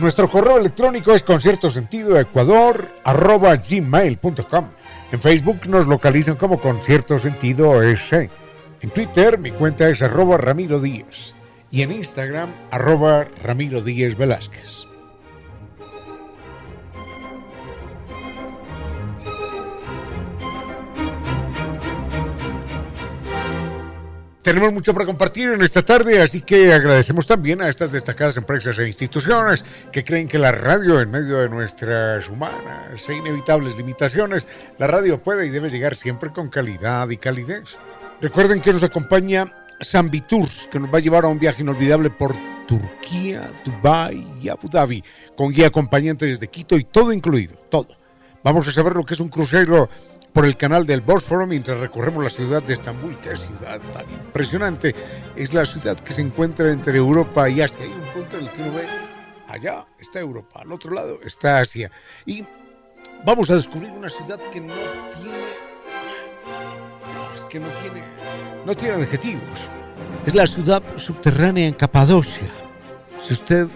Nuestro correo electrónico es conciertosentidoecuador.gmail.com En Facebook nos localizan como Concierto Sentido S. En Twitter mi cuenta es arroba Ramiro Díaz. Y en Instagram arroba Ramiro Díaz Velázquez. Tenemos mucho para compartir en esta tarde, así que agradecemos también a estas destacadas empresas e instituciones que creen que la radio, en medio de nuestras humanas e inevitables limitaciones, la radio puede y debe llegar siempre con calidad y calidez. Recuerden que nos acompaña Zambi Tours, que nos va a llevar a un viaje inolvidable por Turquía, Dubái y Abu Dhabi, con guía acompañante desde Quito y todo incluido, todo. Vamos a saber lo que es un crucero por el canal del Bósforo mientras recorremos la ciudad de Estambul. ¡Qué ciudad tan impresionante! Es la ciudad que se encuentra entre Europa y Asia. Hay un punto en el que uno ve, allá está Europa, al otro lado está Asia. Y vamos a descubrir una ciudad que no tiene... es que no tiene... no tiene adjetivos. Es la ciudad subterránea en Capadocia. Si usted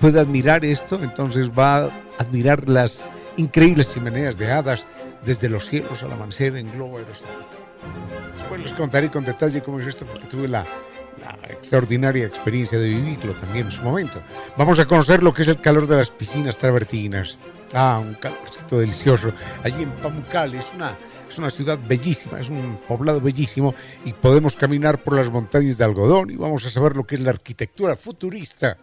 puede admirar esto, entonces va a admirar las increíbles chimeneas de hadas desde los cielos al amanecer en globo aerostático. Después les contaré con detalle cómo es esto porque tuve la, extraordinaria experiencia de vivirlo también en su momento. Vamos a conocer lo que es el calor de las piscinas travertinas. Ah, un calorcito delicioso. Allí en Pamucal es una, es una ciudad bellísima, es un poblado bellísimo y podemos caminar por las montañas de algodón y vamos a saber lo que es la arquitectura futurista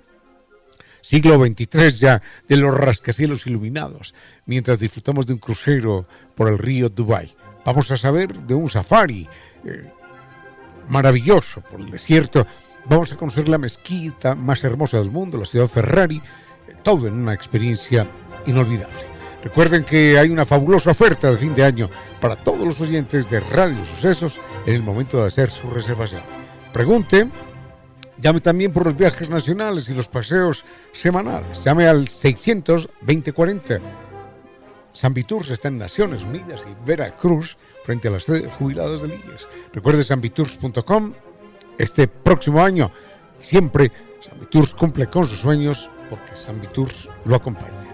siglo XXIII ya, de los rascacielos iluminados, mientras disfrutamos de un crucero por el río Dubai. Vamos a saber de un safari eh, maravilloso por el desierto. Vamos a conocer la mezquita más hermosa del mundo, la ciudad Ferrari, eh, todo en una experiencia inolvidable. Recuerden que hay una fabulosa oferta de fin de año para todos los oyentes de Radio Sucesos en el momento de hacer su reservación. Pregunte Llame también por los viajes nacionales y los paseos semanales. Llame al 600 2040. San Viturs está en Naciones Unidas y Veracruz frente a la sede de jubilados de Lillas. Recuerde sanviturs.com. Este próximo año siempre San Viturs cumple con sus sueños porque San Viturs lo acompaña.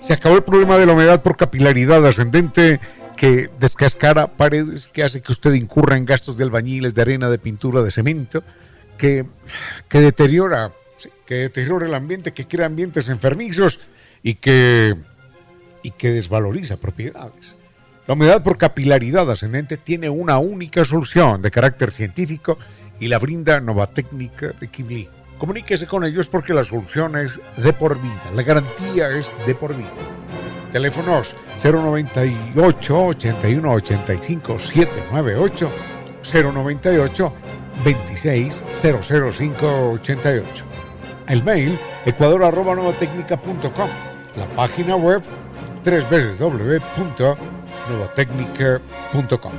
Se acabó el problema de la humedad por capilaridad ascendente que descascara paredes, que hace que usted incurra en gastos de albañiles, de arena, de pintura, de cemento, que, que deteriora, que deteriora el ambiente, que crea ambientes enfermizos y que, y que desvaloriza propiedades. La humedad por capilaridad ascendente tiene una única solución de carácter científico y la brinda Nova Técnica de Kibli. Comuníquese con ellos porque la solución es de por vida, la garantía es de por vida. Teléfonos 098 81 85 798 098 26 00588. El mail ecuador arroba La página web www.novatecnica.com.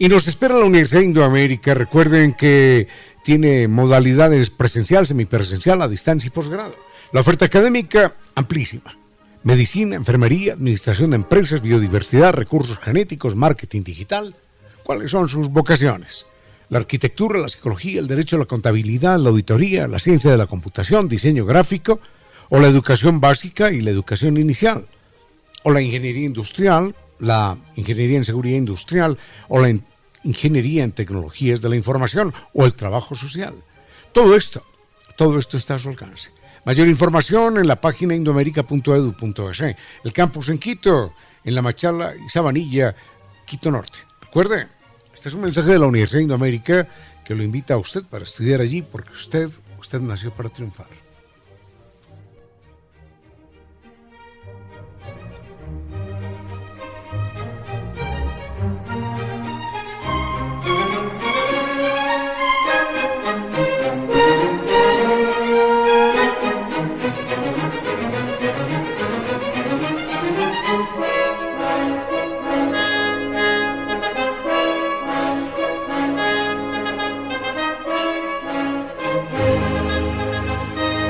Y nos espera la Universidad de Indoamérica. Recuerden que tiene modalidades presencial, semipresencial, a distancia y posgrado. La oferta académica amplísima. Medicina, enfermería, administración de empresas, biodiversidad, recursos genéticos, marketing digital. ¿Cuáles son sus vocaciones? La arquitectura, la psicología, el derecho a la contabilidad, la auditoría, la ciencia de la computación, diseño gráfico, o la educación básica y la educación inicial, o la ingeniería industrial, la ingeniería en seguridad industrial o la ingeniería en tecnologías de la información o el trabajo social. Todo esto, todo esto está a su alcance. Mayor información en la página indoamerica.edu.es. El campus en Quito, en La Machala y Sabanilla, Quito Norte. Recuerde, este es un mensaje de la Universidad de Indoamérica que lo invita a usted para estudiar allí porque usted, usted nació para triunfar.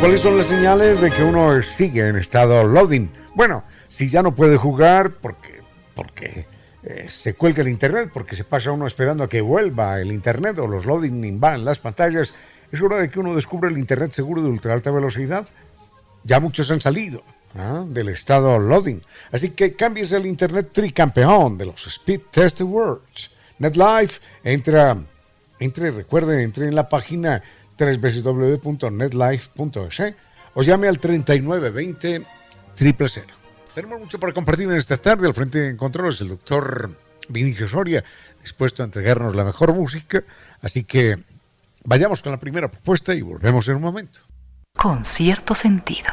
¿Cuáles son las señales de que uno sigue en estado loading? Bueno, si ya no puede jugar porque, porque eh, se cuelga el internet, porque se pasa uno esperando a que vuelva el internet o los loading en las pantallas, es hora de que uno descubra el internet seguro de ultra alta velocidad. Ya muchos han salido ¿ah? del estado loading. Así que cambies el internet tricampeón de los Speed Test Awards. NetLife entra, entre, recuerden, entre en la página www.netlife.es o llame al 3920 000. Tenemos mucho para compartir en esta tarde. Al frente de controles el doctor Vinicio Soria, dispuesto a entregarnos la mejor música. Así que vayamos con la primera propuesta y volvemos en un momento. Con cierto sentido.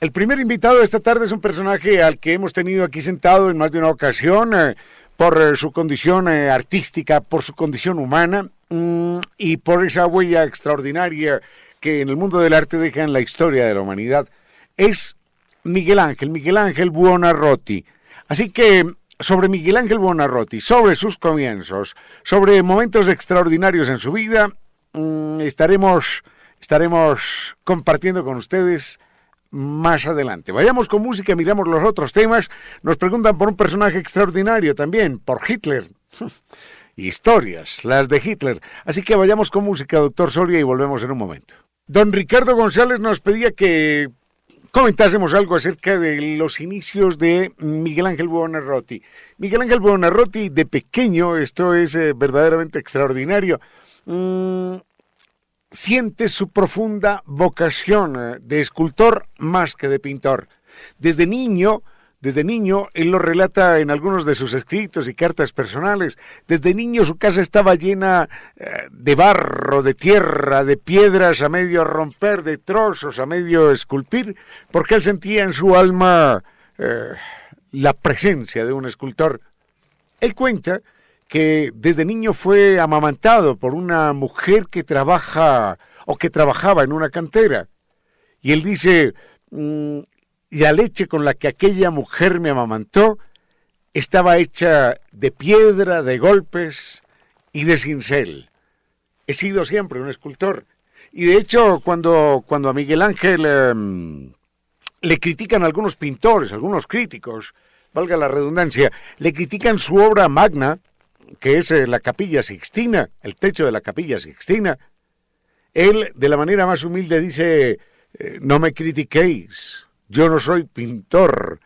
El primer invitado de esta tarde es un personaje al que hemos tenido aquí sentado en más de una ocasión. Eh, por eh, su condición eh, artística, por su condición humana mm, y por esa huella extraordinaria que en el mundo del arte deja en la historia de la humanidad, es Miguel Ángel, Miguel Ángel Buonarroti. Así que sobre Miguel Ángel Buonarroti, sobre sus comienzos, sobre momentos extraordinarios en su vida, mm, estaremos, estaremos compartiendo con ustedes más adelante. Vayamos con música, miramos los otros temas. Nos preguntan por un personaje extraordinario también, por Hitler. Historias, las de Hitler. Así que vayamos con música, doctor Soria, y volvemos en un momento. Don Ricardo González nos pedía que comentásemos algo acerca de los inicios de Miguel Ángel Buonarroti. Miguel Ángel Buonarroti, de pequeño, esto es eh, verdaderamente extraordinario. Mm, siente su profunda vocación eh, de escultor más que de pintor. Desde niño, desde niño, él lo relata en algunos de sus escritos y cartas personales. Desde niño su casa estaba llena eh, de barro, de tierra, de piedras a medio romper, de trozos a medio esculpir, porque él sentía en su alma eh, la presencia de un escultor. Él cuenta que desde niño fue amamantado por una mujer que trabaja o que trabajaba en una cantera. Y él dice, mm, y la leche con la que aquella mujer me amamantó estaba hecha de piedra, de golpes y de cincel. He sido siempre un escultor. Y de hecho, cuando, cuando a Miguel Ángel em, le critican algunos pintores, algunos críticos, valga la redundancia, le critican su obra magna, que es eh, la capilla sixtina, el techo de la capilla sixtina, él de la manera más humilde dice, eh, no me critiquéis, yo no soy pintor,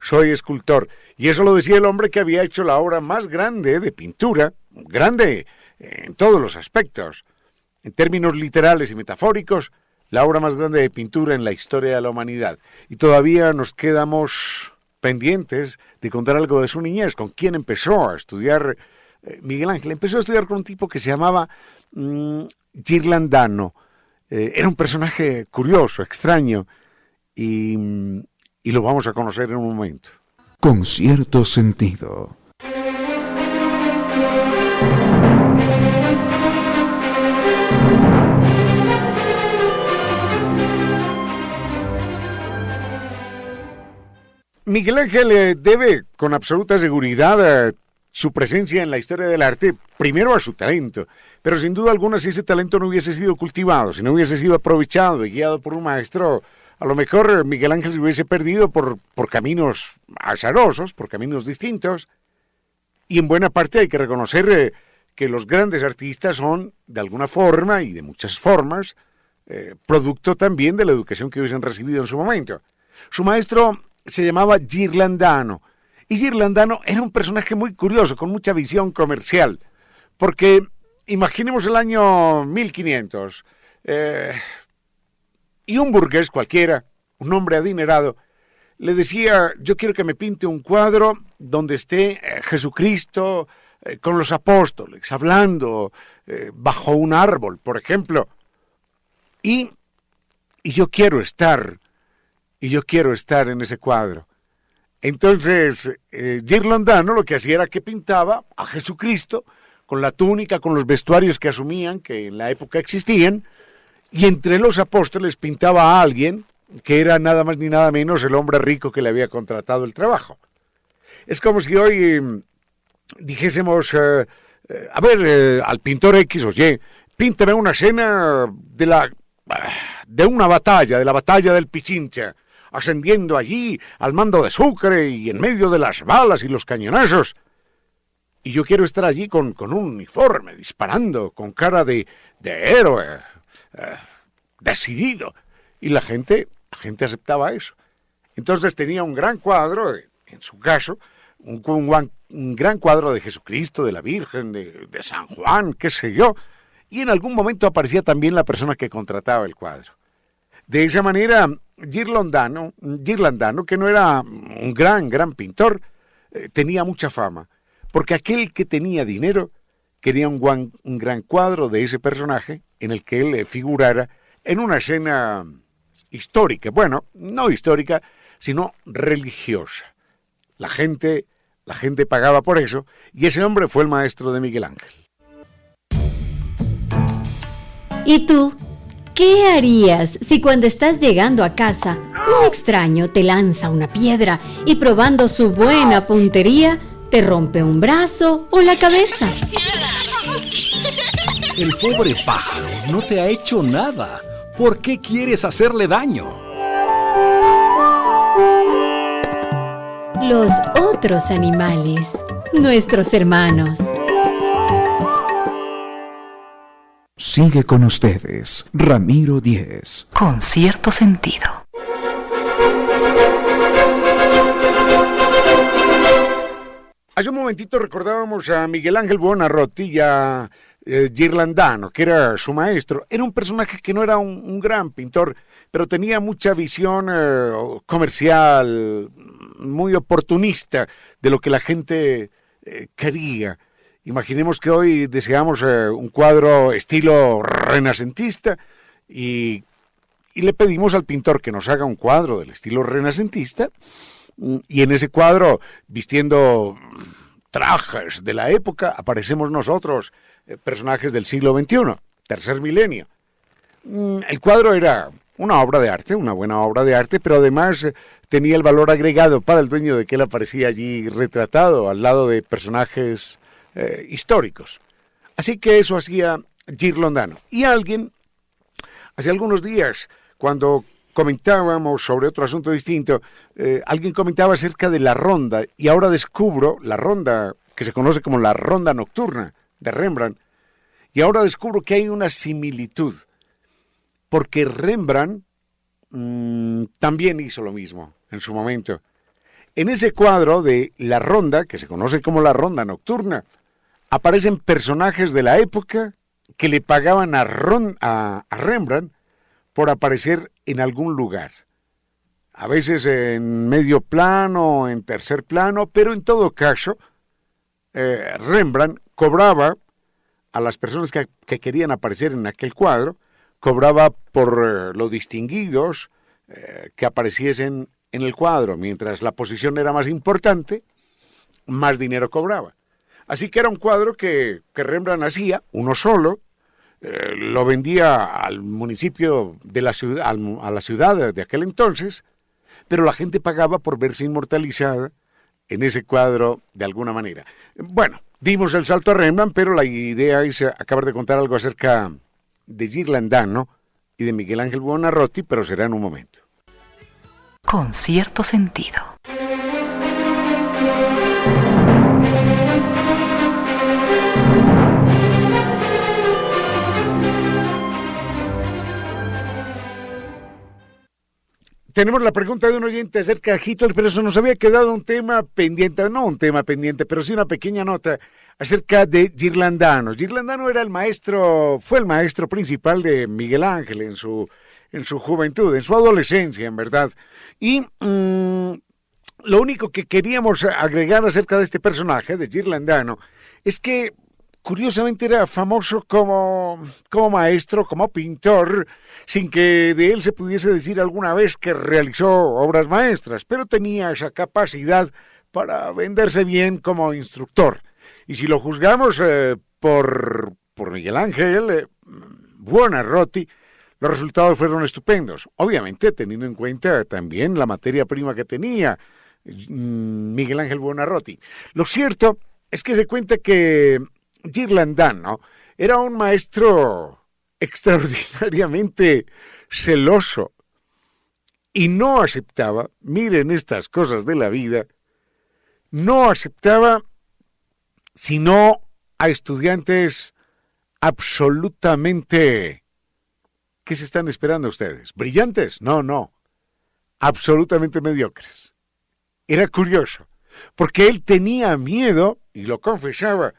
soy escultor. Y eso lo decía el hombre que había hecho la obra más grande de pintura, grande en todos los aspectos, en términos literales y metafóricos, la obra más grande de pintura en la historia de la humanidad. Y todavía nos quedamos pendientes de contar algo de su niñez, con quien empezó a estudiar Miguel Ángel. Empezó a estudiar con un tipo que se llamaba mm, Girlandano. Eh, era un personaje curioso, extraño, y, y lo vamos a conocer en un momento. Con cierto sentido. Miguel Ángel eh, debe con absoluta seguridad su presencia en la historia del arte primero a su talento, pero sin duda alguna si ese talento no hubiese sido cultivado, si no hubiese sido aprovechado y guiado por un maestro, a lo mejor Miguel Ángel se hubiese perdido por, por caminos azarosos, por caminos distintos, y en buena parte hay que reconocer eh, que los grandes artistas son, de alguna forma y de muchas formas, eh, producto también de la educación que hubiesen recibido en su momento. Su maestro se llamaba Girlandano. Y Girlandano era un personaje muy curioso, con mucha visión comercial, porque imaginemos el año 1500, eh, y un burgués cualquiera, un hombre adinerado, le decía, yo quiero que me pinte un cuadro donde esté eh, Jesucristo eh, con los apóstoles, hablando bajo un árbol, por ejemplo, y, y yo quiero estar y yo quiero estar en ese cuadro. Entonces, eh, Girlandano lo que hacía era que pintaba a Jesucristo con la túnica, con los vestuarios que asumían que en la época existían, y entre los apóstoles pintaba a alguien que era nada más ni nada menos el hombre rico que le había contratado el trabajo. Es como si hoy mm, dijésemos, eh, eh, a ver, eh, al pintor X o Y, píntame una escena de la de una batalla, de la batalla del Pichincha ascendiendo allí al mando de Sucre y en medio de las balas y los cañonazos. Y yo quiero estar allí con, con un uniforme, disparando, con cara de, de héroe, eh, decidido. Y la gente, la gente aceptaba eso. Entonces tenía un gran cuadro, en su caso, un, un, gran cuadro de Jesucristo, de la Virgen, de, de San Juan, qué sé yo. Y en algún momento aparecía también la persona que contrataba el cuadro. De esa manera, Girlandano, que no era un gran, gran pintor, eh, tenía mucha fama, porque aquel que tenía dinero quería un, un, gran cuadro de ese personaje en el que él eh, figurara en una escena histórica, bueno, no histórica, sino religiosa. La gente, la gente pagaba por eso, y ese hombre fue el maestro de Miguel Ángel. ¿Y tú? ¿Qué harías si cuando estás llegando a casa un extraño te lanza una piedra y probando su buena puntería te rompe un brazo o la cabeza? El pobre pájaro no te ha hecho nada. ¿Por qué quieres hacerle daño? Los otros animales, nuestros hermanos. Sigue con ustedes, Ramiro Díez. Con cierto sentido. Hace un momentito recordábamos a Miguel Ángel Buonarroti y a eh, Girlandano, que era su maestro. Era un personaje que no era un, gran pintor, pero tenía mucha visión eh, comercial, muy oportunista de lo que la gente eh, quería. Imaginemos que hoy deseamos eh, un cuadro estilo renacentista y, le pedimos al pintor que nos haga un cuadro del estilo renacentista mm, y en ese cuadro, vistiendo trajes de la época, aparecemos nosotros, eh, personajes del siglo XXI, tercer milenio. Mm, el cuadro era una obra de arte, una buena obra de arte, pero además eh, tenía el valor agregado para el dueño de que él aparecía allí retratado al lado de personajes eh, históricos. Así que eso hacía Girlondano. Y alguien, hace algunos días, cuando comentábamos sobre otro asunto distinto, eh, alguien comentaba acerca de la ronda y ahora descubro la ronda que se conoce como la ronda nocturna de Rembrandt y ahora descubro que hay una similitud porque Rembrandt mm, también hizo lo mismo en su momento. En ese cuadro de La Ronda, que se conoce como la Ronda Nocturna, aparecen personajes de la época que le pagaban a, a Rembrandt por aparecer en algún lugar. A veces en medio plano, en tercer plano, pero en todo caso, eh, Rembrandt cobraba a las personas que, querían aparecer en aquel cuadro, cobraba por eh, lo distinguidos eh, que apareciesen en el cuadro. Mientras la posición era más importante, más dinero cobraba. Así que era un cuadro que, que Rembrandt hacía, uno solo, eh, lo vendía al municipio de la ciudad, a la ciudad de aquel entonces, pero la gente pagaba por verse inmortalizada en ese cuadro de alguna manera. Bueno, dimos el salto a Rembrandt, pero la idea es acabar de contar algo acerca de Girlandano y de Miguel Ángel Buonarroti, pero será en un momento. Con cierto sentido. Tenemos la pregunta de un oyente acerca de Hitler, pero eso nos había quedado un tema pendiente, no un tema pendiente, pero sí una pequeña nota acerca de Girlandano. Girlandano era el maestro, fue el maestro principal de Miguel Ángel en su, en su juventud, en su adolescencia, en verdad. Y mm, lo único que queríamos agregar acerca de este personaje, de Girlandano, es que curiosamente era famoso como, como maestro, como pintor, sin que de él se pudiese decir alguna vez que realizó obras maestras, pero tenía esa capacidad para venderse bien como instructor. Y si lo juzgamos eh, por, por Miguel Ángel eh, Buonarroti, los resultados fueron estupendos. Obviamente teniendo en cuenta también la materia prima que tenía mm, Miguel Ángel Buonarroti. Lo cierto es que se cuenta que Girlandano era un maestro extraordinariamente celoso y no aceptaba, miren estas cosas de la vida, no aceptaba sino a estudiantes absolutamente... ¿Qué se están esperando ustedes? ¿Brillantes? No, no. Absolutamente mediocres. Era curioso, porque él tenía miedo, y lo confesaba,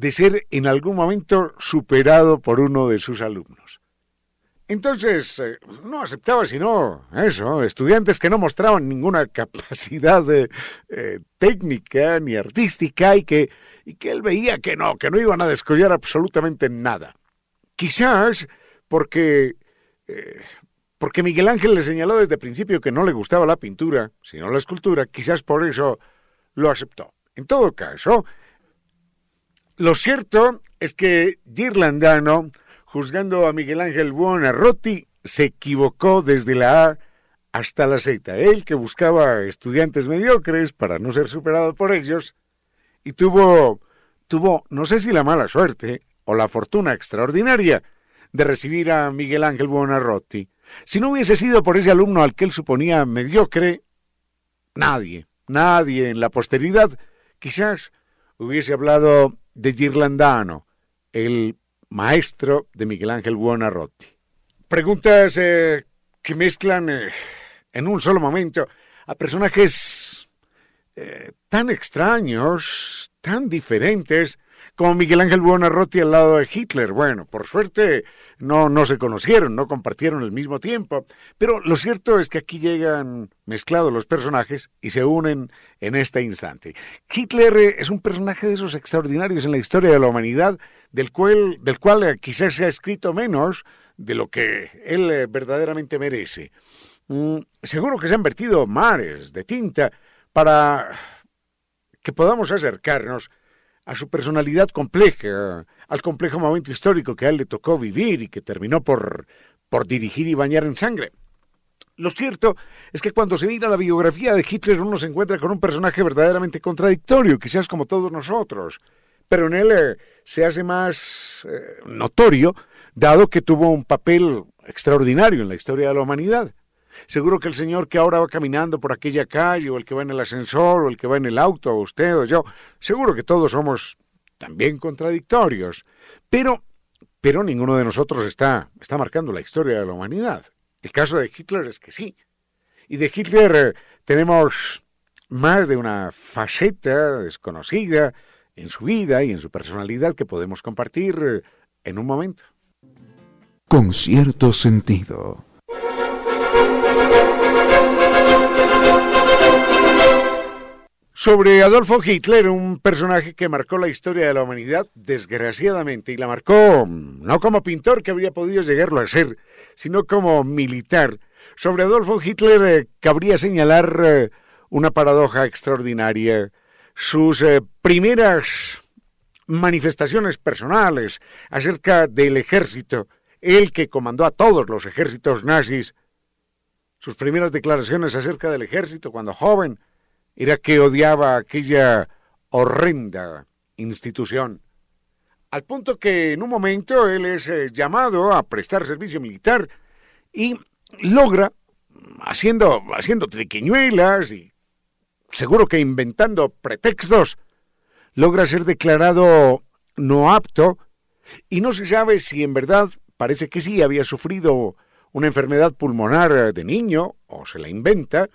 de ser en algún momento superado por uno de sus alumnos. Entonces, eh, no aceptaba sino eso, estudiantes que no mostraban ninguna capacidad eh, técnica ni artística y que, y que él veía que no, que no iban a descollar absolutamente nada. Quizás porque, eh, porque Miguel Ángel le señaló desde el principio que no le gustaba la pintura, sino la escultura, quizás por eso lo aceptó. En todo caso, lo cierto es que Girlandano, juzgando a Miguel Ángel Buonarroti, se equivocó desde la A hasta la Z. Él que buscaba estudiantes mediocres para no ser superado por ellos, y tuvo, tuvo, no sé si la mala suerte o la fortuna extraordinaria de recibir a Miguel Ángel Buonarroti. Si no hubiese sido por ese alumno al que él suponía mediocre, nadie, nadie en la posteridad quizás hubiese hablado de Girlandano, el maestro de Miguel Ángel Buonarroti. Preguntas eh, que mezclan eh, en un solo momento a personajes eh, tan extraños, tan diferentes, como Miguel Ángel Buonarroti al lado de Hitler. Bueno, por suerte no, no se conocieron, no compartieron el mismo tiempo, pero lo cierto es que aquí llegan mezclados los personajes y se unen en este instante. Hitler es un personaje de esos extraordinarios en la historia de la humanidad, del cual, del cual eh, quizás se ha escrito menos de lo que él eh, verdaderamente merece. Mm, seguro que se han vertido mares de tinta para que podamos acercarnos a su personalidad compleja, al complejo momento histórico que a él le tocó vivir y que terminó por, por dirigir y bañar en sangre. Lo cierto es que cuando se mira la biografía de Hitler uno se encuentra con un personaje verdaderamente contradictorio, quizás como todos nosotros, pero en él eh, se hace más eh, notorio, dado que tuvo un papel extraordinario en la historia de la humanidad. Seguro que el señor que ahora va caminando por aquella calle, o el que va en el ascensor, o el que va en el auto, o usted o yo, seguro que todos somos también contradictorios. Pero, pero ninguno de nosotros está, está marcando la historia de la humanidad. El caso de Hitler es que sí. Y de Hitler eh, tenemos más de una faceta desconocida en su vida y en su personalidad que podemos compartir eh, en un momento. Con cierto sentido. Sobre Adolfo Hitler, un personaje que marcó la historia de la humanidad, desgraciadamente, y la marcó no como pintor que habría podido llegarlo a ser, sino como militar. Sobre Adolfo Hitler eh, cabría señalar eh, una paradoja extraordinaria. Sus eh, primeras manifestaciones personales acerca del ejército, él que comandó a todos los ejércitos nazis, sus primeras declaraciones acerca del ejército cuando joven, era que odiaba aquella horrenda institución. Al punto que en un momento él es eh, llamado a prestar servicio militar y logra, haciendo, haciendo triquiñuelas y seguro que inventando pretextos, logra ser declarado no apto y no se sabe si en verdad parece que sí había sufrido una enfermedad pulmonar de niño o se la inventa,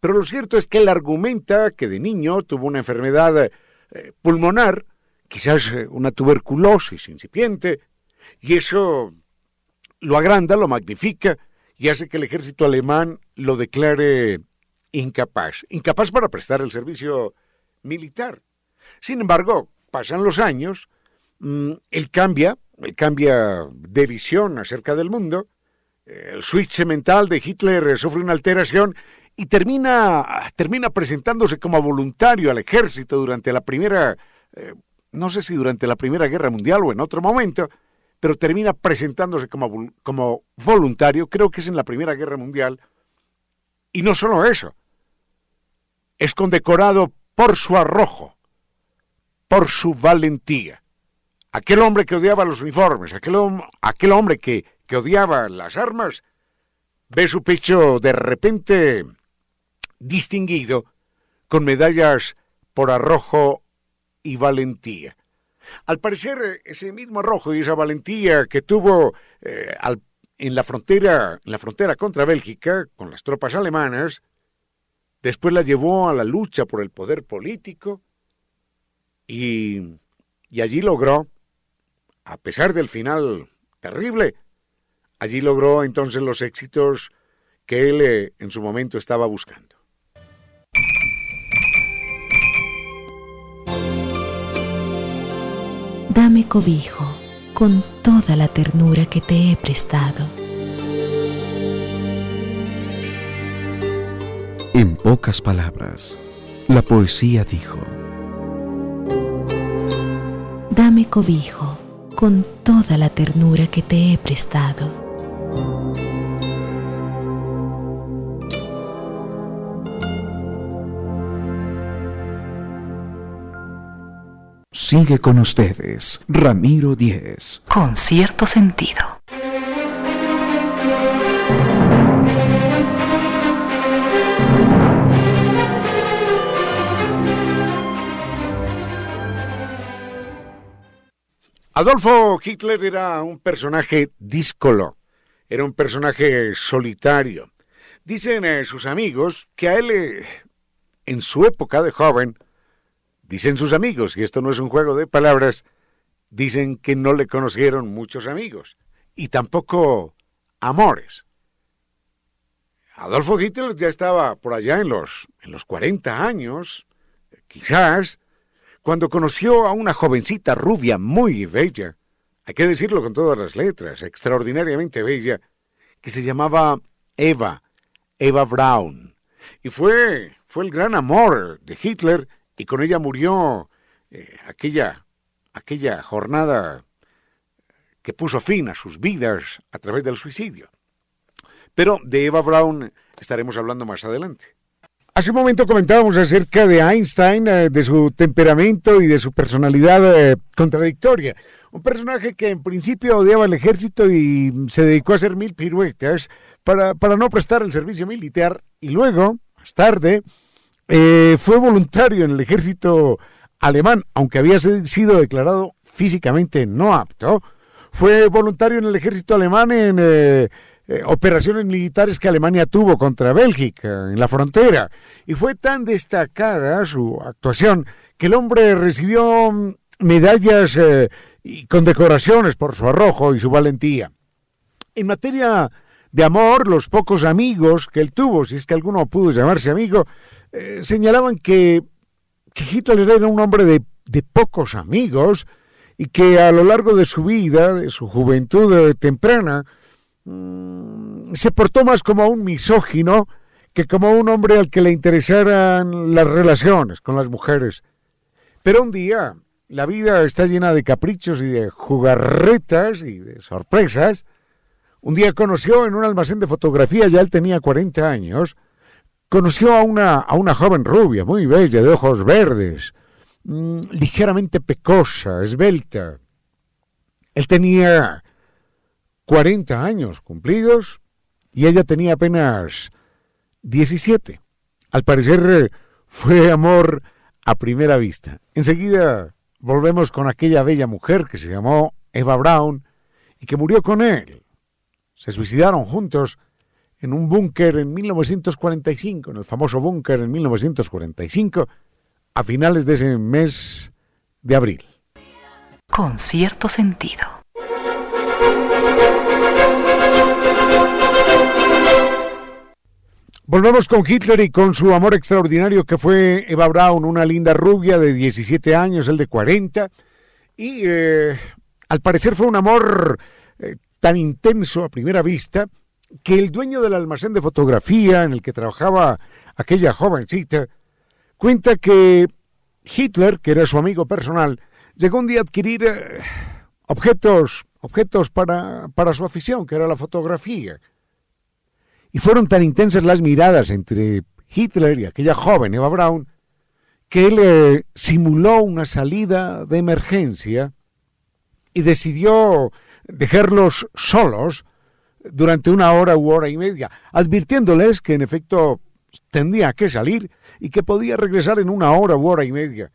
pero lo cierto es que él argumenta que de niño tuvo una enfermedad eh, pulmonar, quizás eh, una tuberculosis incipiente, y eso lo agranda, lo magnifica y hace que el ejército alemán lo declare incapaz, incapaz para prestar el servicio militar. Sin embargo, pasan los años, mm, él cambia, él cambia de visión acerca del mundo, el switch mental de Hitler sufre una alteración y termina, termina presentándose como voluntario al ejército durante la primera, eh, no sé si durante la Primera Guerra Mundial o en otro momento, pero termina presentándose como, como voluntario, creo que es en la Primera Guerra Mundial, y no solo eso, es condecorado por su arrojo, por su valentía. Aquel hombre que odiaba los uniformes, aquel, aquel hombre que, que odiaba las armas, ve su pecho de repente distinguido con medallas por arrojo y valentía. Al parecer, ese mismo arrojo y esa valentía que tuvo eh, en, la frontera, en la frontera contra Bélgica con las tropas alemanas, después la llevó a la lucha por el poder político y, y allí logró, a pesar del final terrible, allí logró entonces los éxitos que él eh, en su momento estaba buscando. Dame cobijo con toda la ternura que te he prestado. En pocas palabras, la poesía dijo, Dame cobijo con toda la ternura que te he prestado. Sigue con ustedes, Ramiro Díez. Con cierto sentido. Adolfo Hitler era un personaje díscolo, era un personaje solitario. Dicen eh, sus amigos que a él, eh, en su época de joven, Dicen sus amigos, y esto no es un juego de palabras, dicen que no le conocieron muchos amigos y tampoco amores. Adolfo Hitler ya estaba por allá en los, en los 40 años, quizás, cuando conoció a una jovencita rubia muy bella, hay que decirlo con todas las letras, extraordinariamente bella, que se llamaba Eva, Eva Braun. Y fue, fue el gran amor de Hitler y con ella murió eh, aquella, aquella jornada que puso fin a sus vidas a través del suicidio. Pero de Eva Braun estaremos hablando más adelante. Hace un momento comentábamos acerca de Einstein, eh, de su temperamento y de su personalidad eh, contradictoria. Un personaje que en principio odiaba el ejército y se dedicó a hacer mil piruetas para, para no prestar el servicio militar y luego, más tarde, eh, fue voluntario en el ejército alemán, aunque había sido declarado físicamente no apto. Fue voluntario en el ejército alemán en eh, operaciones militares que Alemania tuvo contra Bélgica en la frontera. Y fue tan destacada su actuación que el hombre recibió mm, medallas eh, y condecoraciones por su arrojo y su valentía. En materia de amor, los pocos amigos que él tuvo, si es que alguno pudo llamarse amigo, eh, señalaban que, que, Hitler era un hombre de, de pocos amigos y que a lo largo de su vida, de su juventud temprana, Mm, se portó más como un misógino que como un hombre al que le interesaran las relaciones con las mujeres. Pero un día, la vida está llena de caprichos y de jugarretas y de sorpresas. Un día conoció en un almacén de fotografía, ya él tenía 40 años, conoció a una, a una joven rubia, muy bella, de ojos verdes, mm, ligeramente pecosa, esbelta. Él tenía 40 años cumplidos y ella tenía apenas 17. Al parecer fue amor a primera vista. Enseguida volvemos con aquella bella mujer que se llamó Eva Brown y que murió con él. Se suicidaron juntos en un búnker en 1945, en el famoso búnker en 1945, a finales de ese mes de abril. Con cierto sentido. Volvemos con Hitler y con su amor extraordinario que fue Eva Braun, una linda rubia de 17 años, él de 40. Y eh, al parecer fue un amor eh, tan intenso a primera vista que el dueño del almacén de fotografía en el que trabajaba aquella jovencita cuenta que Hitler, que era su amigo personal, llegó un día a adquirir eh, objetos, objetos para, para su afición, que era la fotografía. Y fueron tan intensas las miradas entre Hitler y aquella joven Eva Braun que él eh, simuló una salida de emergencia y decidió dejarlos solos durante una hora u hora y media, advirtiéndoles que en efecto tendría que salir y que podía regresar en una hora u hora y media.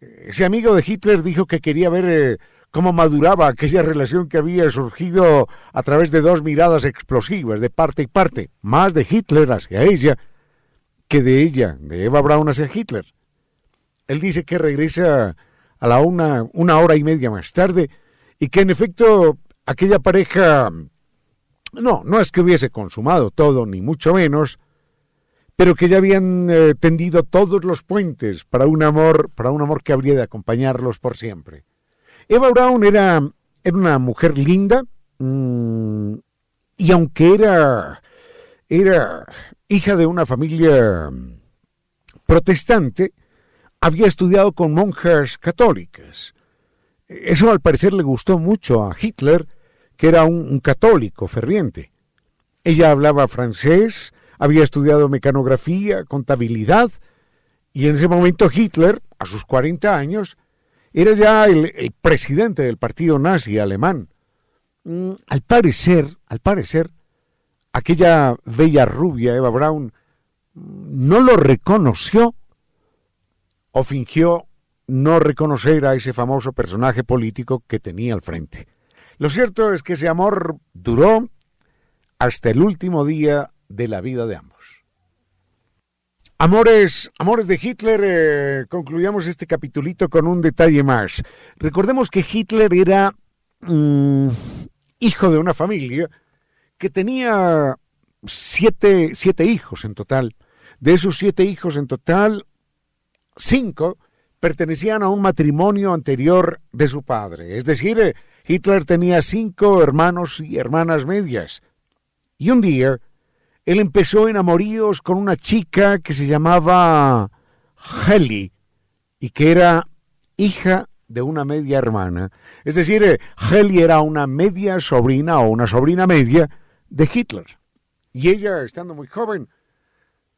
Ese amigo de Hitler dijo que quería ver eh, cómo maduraba aquella relación que había surgido a través de dos miradas explosivas de parte y parte, más de Hitler hacia ella que de ella, de Eva Braun hacia Hitler. Él dice que regresa a la una, una hora y media más tarde y que en efecto aquella pareja no, no es que hubiese consumado todo, ni mucho menos, pero que ya habían eh, tendido todos los puentes para un amor, para un amor que habría de acompañarlos por siempre. Eva Brown era, era una mujer linda mmm, y aunque era, era hija de una familia protestante, había estudiado con monjas católicas. Eso al parecer le gustó mucho a Hitler, que era un, un católico ferviente. Ella hablaba francés, había estudiado mecanografía, contabilidad, y en ese momento Hitler, a sus 40 años, era ya el, presidente del partido nazi alemán. Mm, al parecer, al parecer, aquella bella rubia Eva Braun no lo reconoció o fingió no reconocer a ese famoso personaje político que tenía al frente. Lo cierto es que ese amor duró hasta el último día de la vida de ambos. Amores, amores de Hitler, eh, concluyamos este capitulito con un detalle más. Recordemos que Hitler era mm, hijo de una familia que tenía siete, siete hijos en total. De esos siete hijos en total, cinco pertenecían a un matrimonio anterior de su padre. Es decir, eh, Hitler tenía cinco hermanos y hermanas medias. Y un día, él empezó en amoríos con una chica que se llamaba Heli y que era hija de una media hermana. Es decir, eh, Heli era una media sobrina o una sobrina media de Hitler. Y ella, estando muy joven,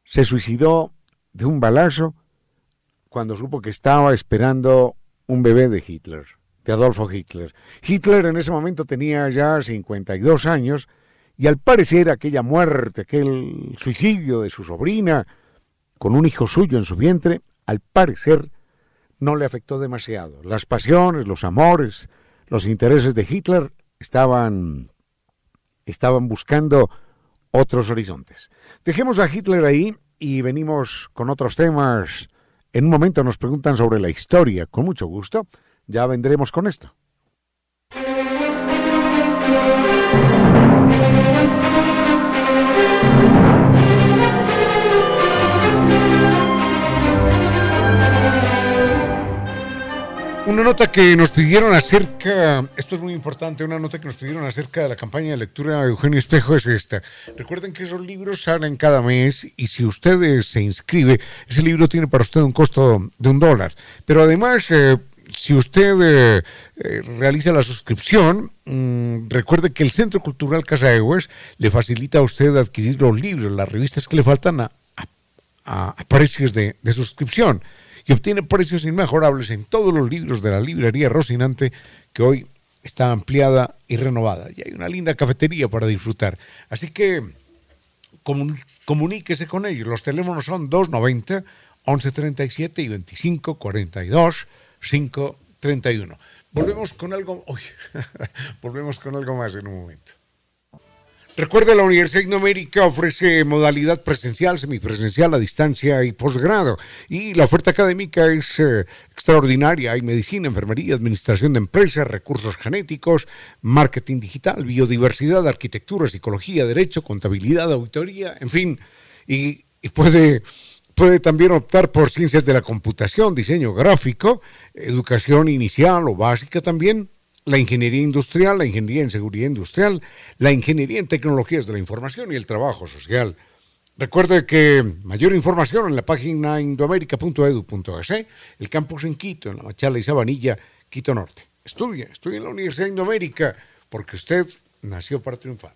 se suicidó de un balazo cuando supo que estaba esperando un bebé de Hitler, de Adolfo Hitler. Hitler en ese momento tenía ya 52 años y al parecer aquella muerte, aquel suicidio de su sobrina con un hijo suyo en su vientre, al parecer no le afectó demasiado. Las pasiones, los amores, los intereses de Hitler estaban, estaban buscando otros horizontes. Dejemos a Hitler ahí y venimos con otros temas. En un momento nos preguntan sobre la historia, con mucho gusto. Ya vendremos con esto. Una nota que nos pidieron acerca, esto es muy importante, una nota que nos pidieron acerca de la campaña de lectura de Eugenio Espejo es esta. Recuerden que esos libros salen cada mes y si usted se inscribe, ese libro tiene para usted un costo de un dólar. Pero además, eh, si usted eh, eh, realiza la suscripción, mm, recuerde que el Centro Cultural Casa de le facilita a usted adquirir los libros, las revistas que le faltan a, precios de suscripción y obtiene precios inmejorables en todos los libros de la librería Rocinante que hoy está ampliada y renovada. Y hay una linda cafetería para disfrutar. Así que comuníquese con ellos. Los teléfonos son 290 1137 y 2542 531. Volvemos con algo, volvemos con algo más en un momento. Recuerde, la Universidad Ignamérica ofrece modalidad presencial, semipresencial, a distancia y posgrado. Y la oferta académica es eh, extraordinaria. Hay medicina, enfermería, administración de empresas, recursos genéticos, marketing digital, biodiversidad, arquitectura, psicología, derecho, contabilidad, auditoría, en fin. Y, y puede, puede también optar por ciencias de la computación, diseño gráfico, educación inicial o básica también la ingeniería industrial, la ingeniería en seguridad industrial, la ingeniería en tecnologías de la información y el trabajo social. Recuerde que mayor información en la página indoamérica.edu.es, el campus en Quito, en la Machala y Sabanilla, Quito Norte. Estudia, estudia en la Universidad de Indoamérica, porque usted nació para triunfar.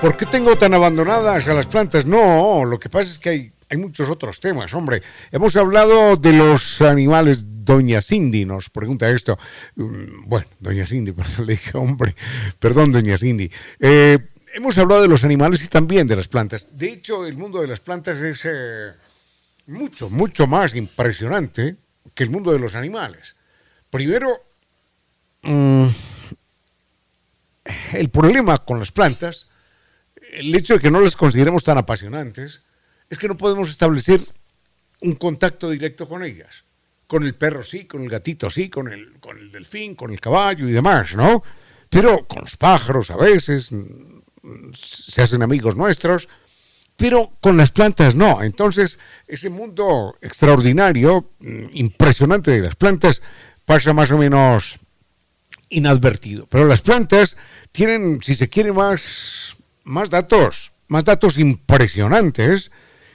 ¿Por qué tengo tan abandonadas a las plantas? No, lo que pasa es que hay hay muchos otros temas, hombre. Hemos hablado de los animales. Doña Cindy nos pregunta esto. Mm, bueno, Doña Cindy, perdón, le dije, hombre, perdón, Doña Cindy. Eh, hemos hablado de los animales y también de las plantas. De hecho, el mundo de las plantas es eh, mucho, mucho más impresionante que el mundo de los animales. Primero, mm, el problema con las plantas, el hecho de que no las consideremos tan apasionantes, es que no podemos establecer un contacto directo con ellas. Con el perro sí, con el gatito sí, con el, con el delfín, con el caballo y demás, ¿no? Pero con los pájaros a veces mm, se hacen amigos nuestros, pero con las plantas no. Entonces, ese mundo extraordinario, mm, impresionante de las plantas, pasa más o menos inadvertido. Pero las plantas tienen, si se quiere, más, más datos, más datos impresionantes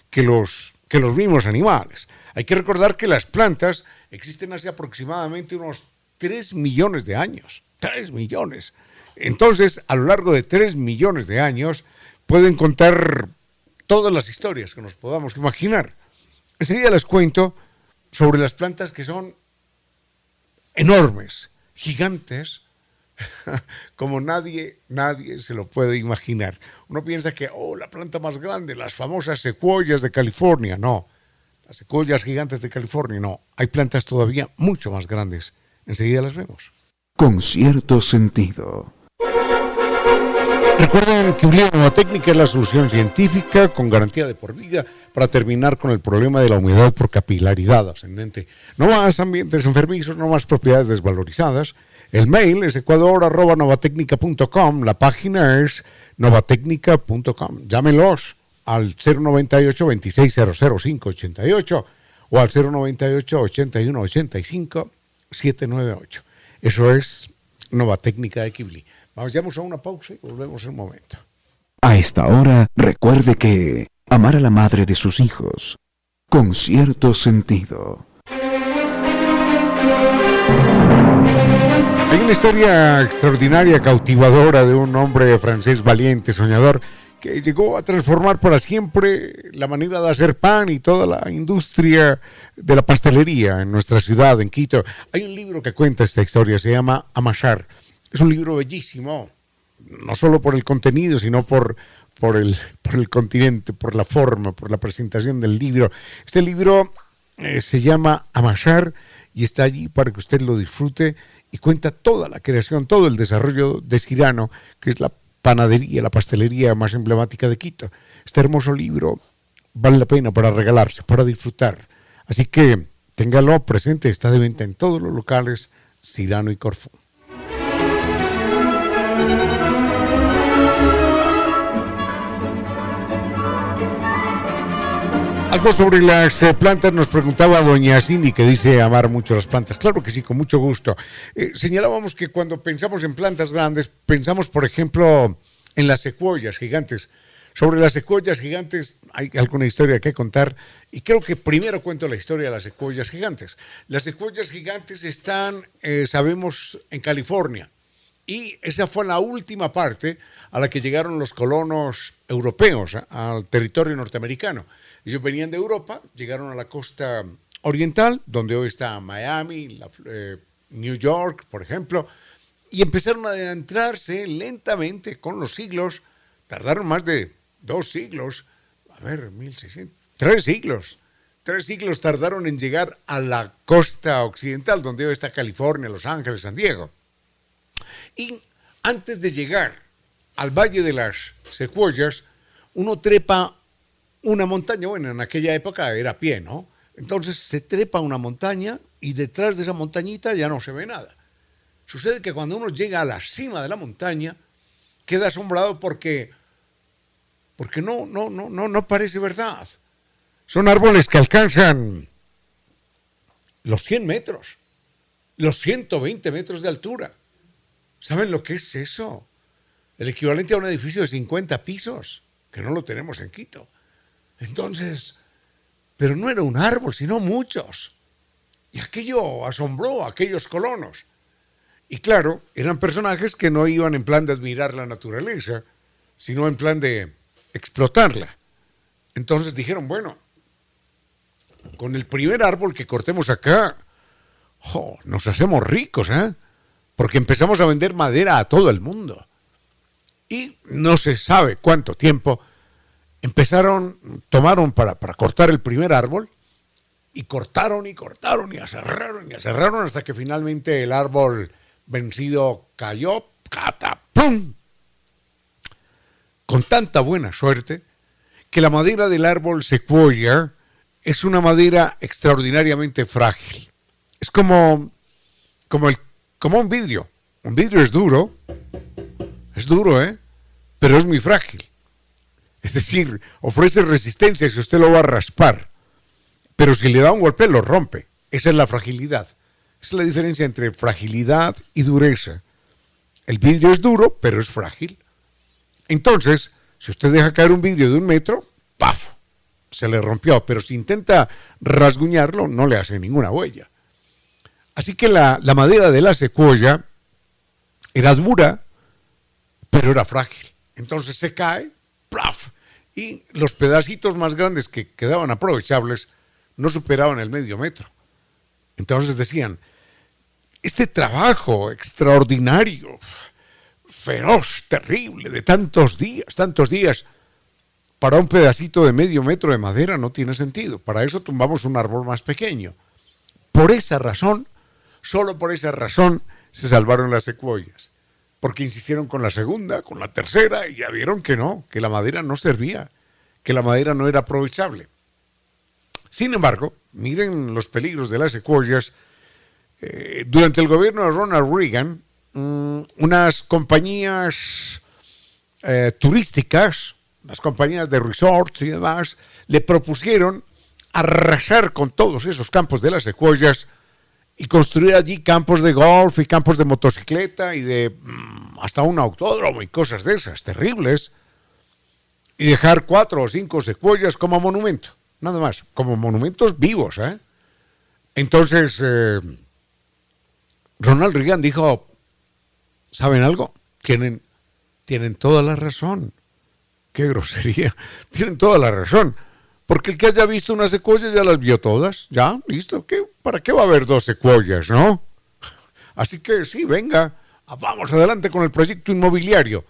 que los, que los mismos animales. Hay que recordar que las plantas existen hace aproximadamente unos 3 millones de años. 3 millones. Entonces, a lo largo de 3 millones de años, pueden contar todas las historias que nos podamos imaginar. Enseguida les cuento sobre las plantas que son enormes, gigantes, como nadie, nadie se lo puede imaginar. Uno piensa que, oh, la planta más grande, las famosas secuoyas de California. No, las secuoyas gigantes de California, no. Hay plantas todavía mucho más grandes. Enseguida las vemos. Con cierto sentido. Recuerden que una nueva técnica es la solución científica con garantía de por vida para terminar con el problema de la humedad por capilaridad ascendente. No más ambientes enfermizos, no más propiedades desvalorizadas el mail es ecuador.novatecnica.com. La página es novatecnica.com. Llámenlos al 098 2600588 o al 098 81 85 798. Eso es Nova Técnica de Kibli. Vamos, a una pausa y volvemos en un momento. A esta hora, recuerde que amar a la madre de sus hijos con cierto sentido. Hay una historia extraordinaria, cautivadora de un hombre francés valiente, soñador, que llegó a transformar para siempre la manera de hacer pan y toda la industria de la pastelería en nuestra ciudad, en Quito. Hay un libro que cuenta esta historia, se llama Amasar. Es un libro bellísimo, no solo por el contenido, sino por, por, el, por el continente, por la forma, por la presentación del libro. Este libro eh, se llama Amasar y está allí para que usted lo disfrute y cuenta toda la creación, todo el desarrollo de Cirano, que es la panadería, la pastelería más emblemática de Quito. Este hermoso libro vale la pena para regalarse, para disfrutar. Así que téngalo presente, está de venta en todos los locales Cirano y Corfú. Algo sobre las eh, plantas nos preguntaba doña Cindy, que dice amar mucho las plantas. Claro que sí, con mucho gusto. Eh, señalábamos que cuando pensamos en plantas grandes, pensamos, por ejemplo, en las secuoyas gigantes. Sobre las secuoyas gigantes hay alguna historia que contar y creo que primero cuento la historia de las secuoyas gigantes. Las secuoyas gigantes están, eh, sabemos, en California y esa fue la última parte a la que llegaron los colonos europeos al territorio norteamericano. Ellos venían de Europa, llegaron a la costa oriental, donde hoy está Miami, eh, New York, por ejemplo, y empezaron a adentrarse lentamente con los siglos. Tardaron más de dos siglos, a ver, 1600, tres siglos. Tres siglos tardaron en llegar a la costa occidental, donde hoy está California, Los Ángeles, San Diego. Y antes de llegar al Valle de las Secuoyas, uno trepa una montaña, bueno, en aquella época era a pie, ¿no? Entonces se trepa una montaña y detrás de esa montañita ya no se ve nada. Sucede que cuando uno llega a la cima de la montaña, queda asombrado porque, porque no, no, no, no, no parece verdad. Son árboles que alcanzan los 100 metros, los 120 metros de altura. ¿Saben lo que es eso? El equivalente a un edificio de 50 pisos, que no lo tenemos en Quito. Entonces, pero no era un árbol, sino muchos. Y aquello asombró a aquellos colonos. Y claro, eran personajes que no iban en plan de admirar la naturaleza, sino en plan de explotarla. Entonces dijeron, bueno, con el primer árbol que cortemos acá, nos hacemos ricos, ¿eh? Porque empezamos a vender madera a todo el mundo. Y no se sabe cuánto tiempo empezaron, tomaron para, cortar el primer árbol y cortaron y cortaron y aserraron y aserraron hasta que finalmente el árbol vencido cayó, catapum, con tanta buena suerte que la madera del árbol secuoya es una madera extraordinariamente frágil. Es como, como, el, como un vidrio. Un vidrio es duro, es duro, ¿eh? Pero es muy frágil. Es decir, ofrece resistencia si usted lo va a raspar. Pero si le da un golpe, lo rompe. Esa es la fragilidad. Es la diferencia entre fragilidad y dureza. El vidrio es duro, pero es frágil. Entonces, si usted deja caer un vidrio de un metro, ¡paf! Se le rompió. Pero si intenta rasguñarlo, no le hace ninguna huella. Así que la, la madera de la secuoya era dura, pero era frágil. Entonces se cae Y los pedacitos más grandes que quedaban aprovechables no superaban el medio metro. Entonces decían, este trabajo extraordinario, feroz, terrible, de tantos días, tantos días, para un pedacito de medio metro de madera no tiene sentido. Para eso tumbamos un árbol más pequeño. Por esa razón, solo por esa razón, se salvaron las secuoyas porque insistieron con la segunda, con la tercera, y ya vieron que no, que la madera no servía, que la madera no era aprovechable. Sin embargo, miren los peligros de las secuoyas. Eh, durante el gobierno de Ronald Reagan, mm, unas compañías eh, turísticas, las compañías de resorts y demás, le propusieron arrasar con todos esos campos de las secuoyas y construir allí campos de golf y campos de motocicleta y de mm, hasta un autódromo y cosas de esas terribles. y dejar cuatro o cinco secuoyas como monumento, nada más, como monumentos vivos. ¿eh? Entonces, eh, Ronald Reagan dijo, ¿saben algo? Tienen, tienen toda la razón. Qué grosería. Tienen toda la razón. Porque el que haya visto una secuoya ya las vio todas. Ya, listo. ¿Qué, ¿Para qué va a haber dos secuoyas, no? Así que sí, venga, vamos adelante con el proyecto inmobiliario.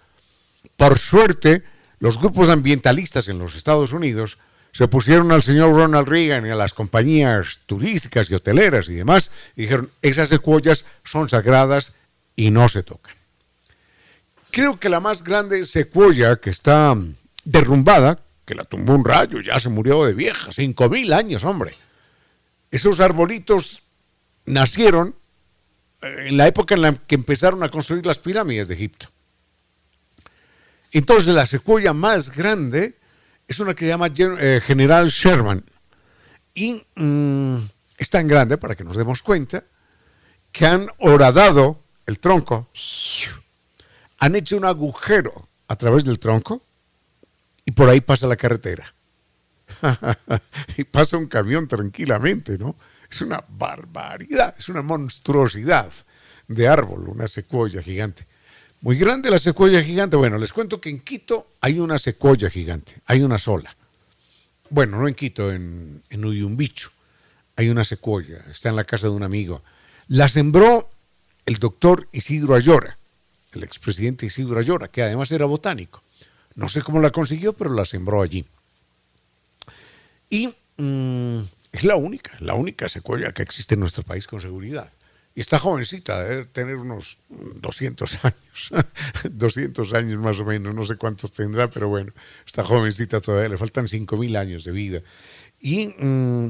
Por suerte, los grupos ambientalistas en los Estados Unidos se pusieron al señor Ronald Reagan y a las compañías turísticas y hoteleras y demás y dijeron, esas secuoyas son sagradas y no se tocan. Creo que la más grande secuoya que está derrumbada, que la tumbó un rayo, ya se murió de vieja, cinco mil años, hombre. Esos arbolitos nacieron en la época en la que empezaron a construir las pirámides de Egipto. Entonces la secuoya más grande es una que se llama eh, General Sherman. Y mm, es tan grande, para que nos demos cuenta, que han horadado el tronco, han hecho un agujero a través del tronco y por ahí pasa la carretera. y pasa un camión tranquilamente, ¿no? Es una barbaridad, es una monstruosidad de árbol, una secuoya gigante. Muy grande la secuoya gigante. Bueno, les cuento que en Quito hay una secuoya gigante, hay una sola. Bueno, no en Quito, en, en. Hay una secuoya, está en la casa de un amigo. La sembró el doctor Isidro Ayora, el expresidente Isidro Ayora, que además era botánico. No sé cómo la consiguió, pero la sembró allí. Y mm, es la única, la única secuoya que existe en nuestro país con seguridad. Y está jovencita, debe tener unos 200 años, 200 años más o menos, no sé cuántos tendrá, pero bueno, está jovencita todavía, le faltan 5.000 años de vida. Y mm,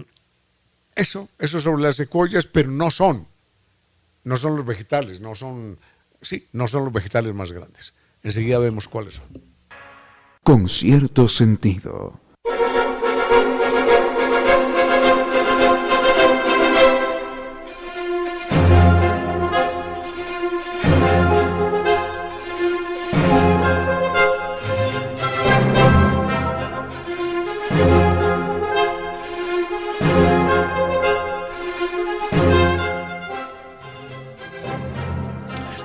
eso, eso sobre las secuoyas, pero no son, no son los vegetales, no son, sí, no son los vegetales más grandes. Enseguida vemos cuáles son. Con cierto sentido.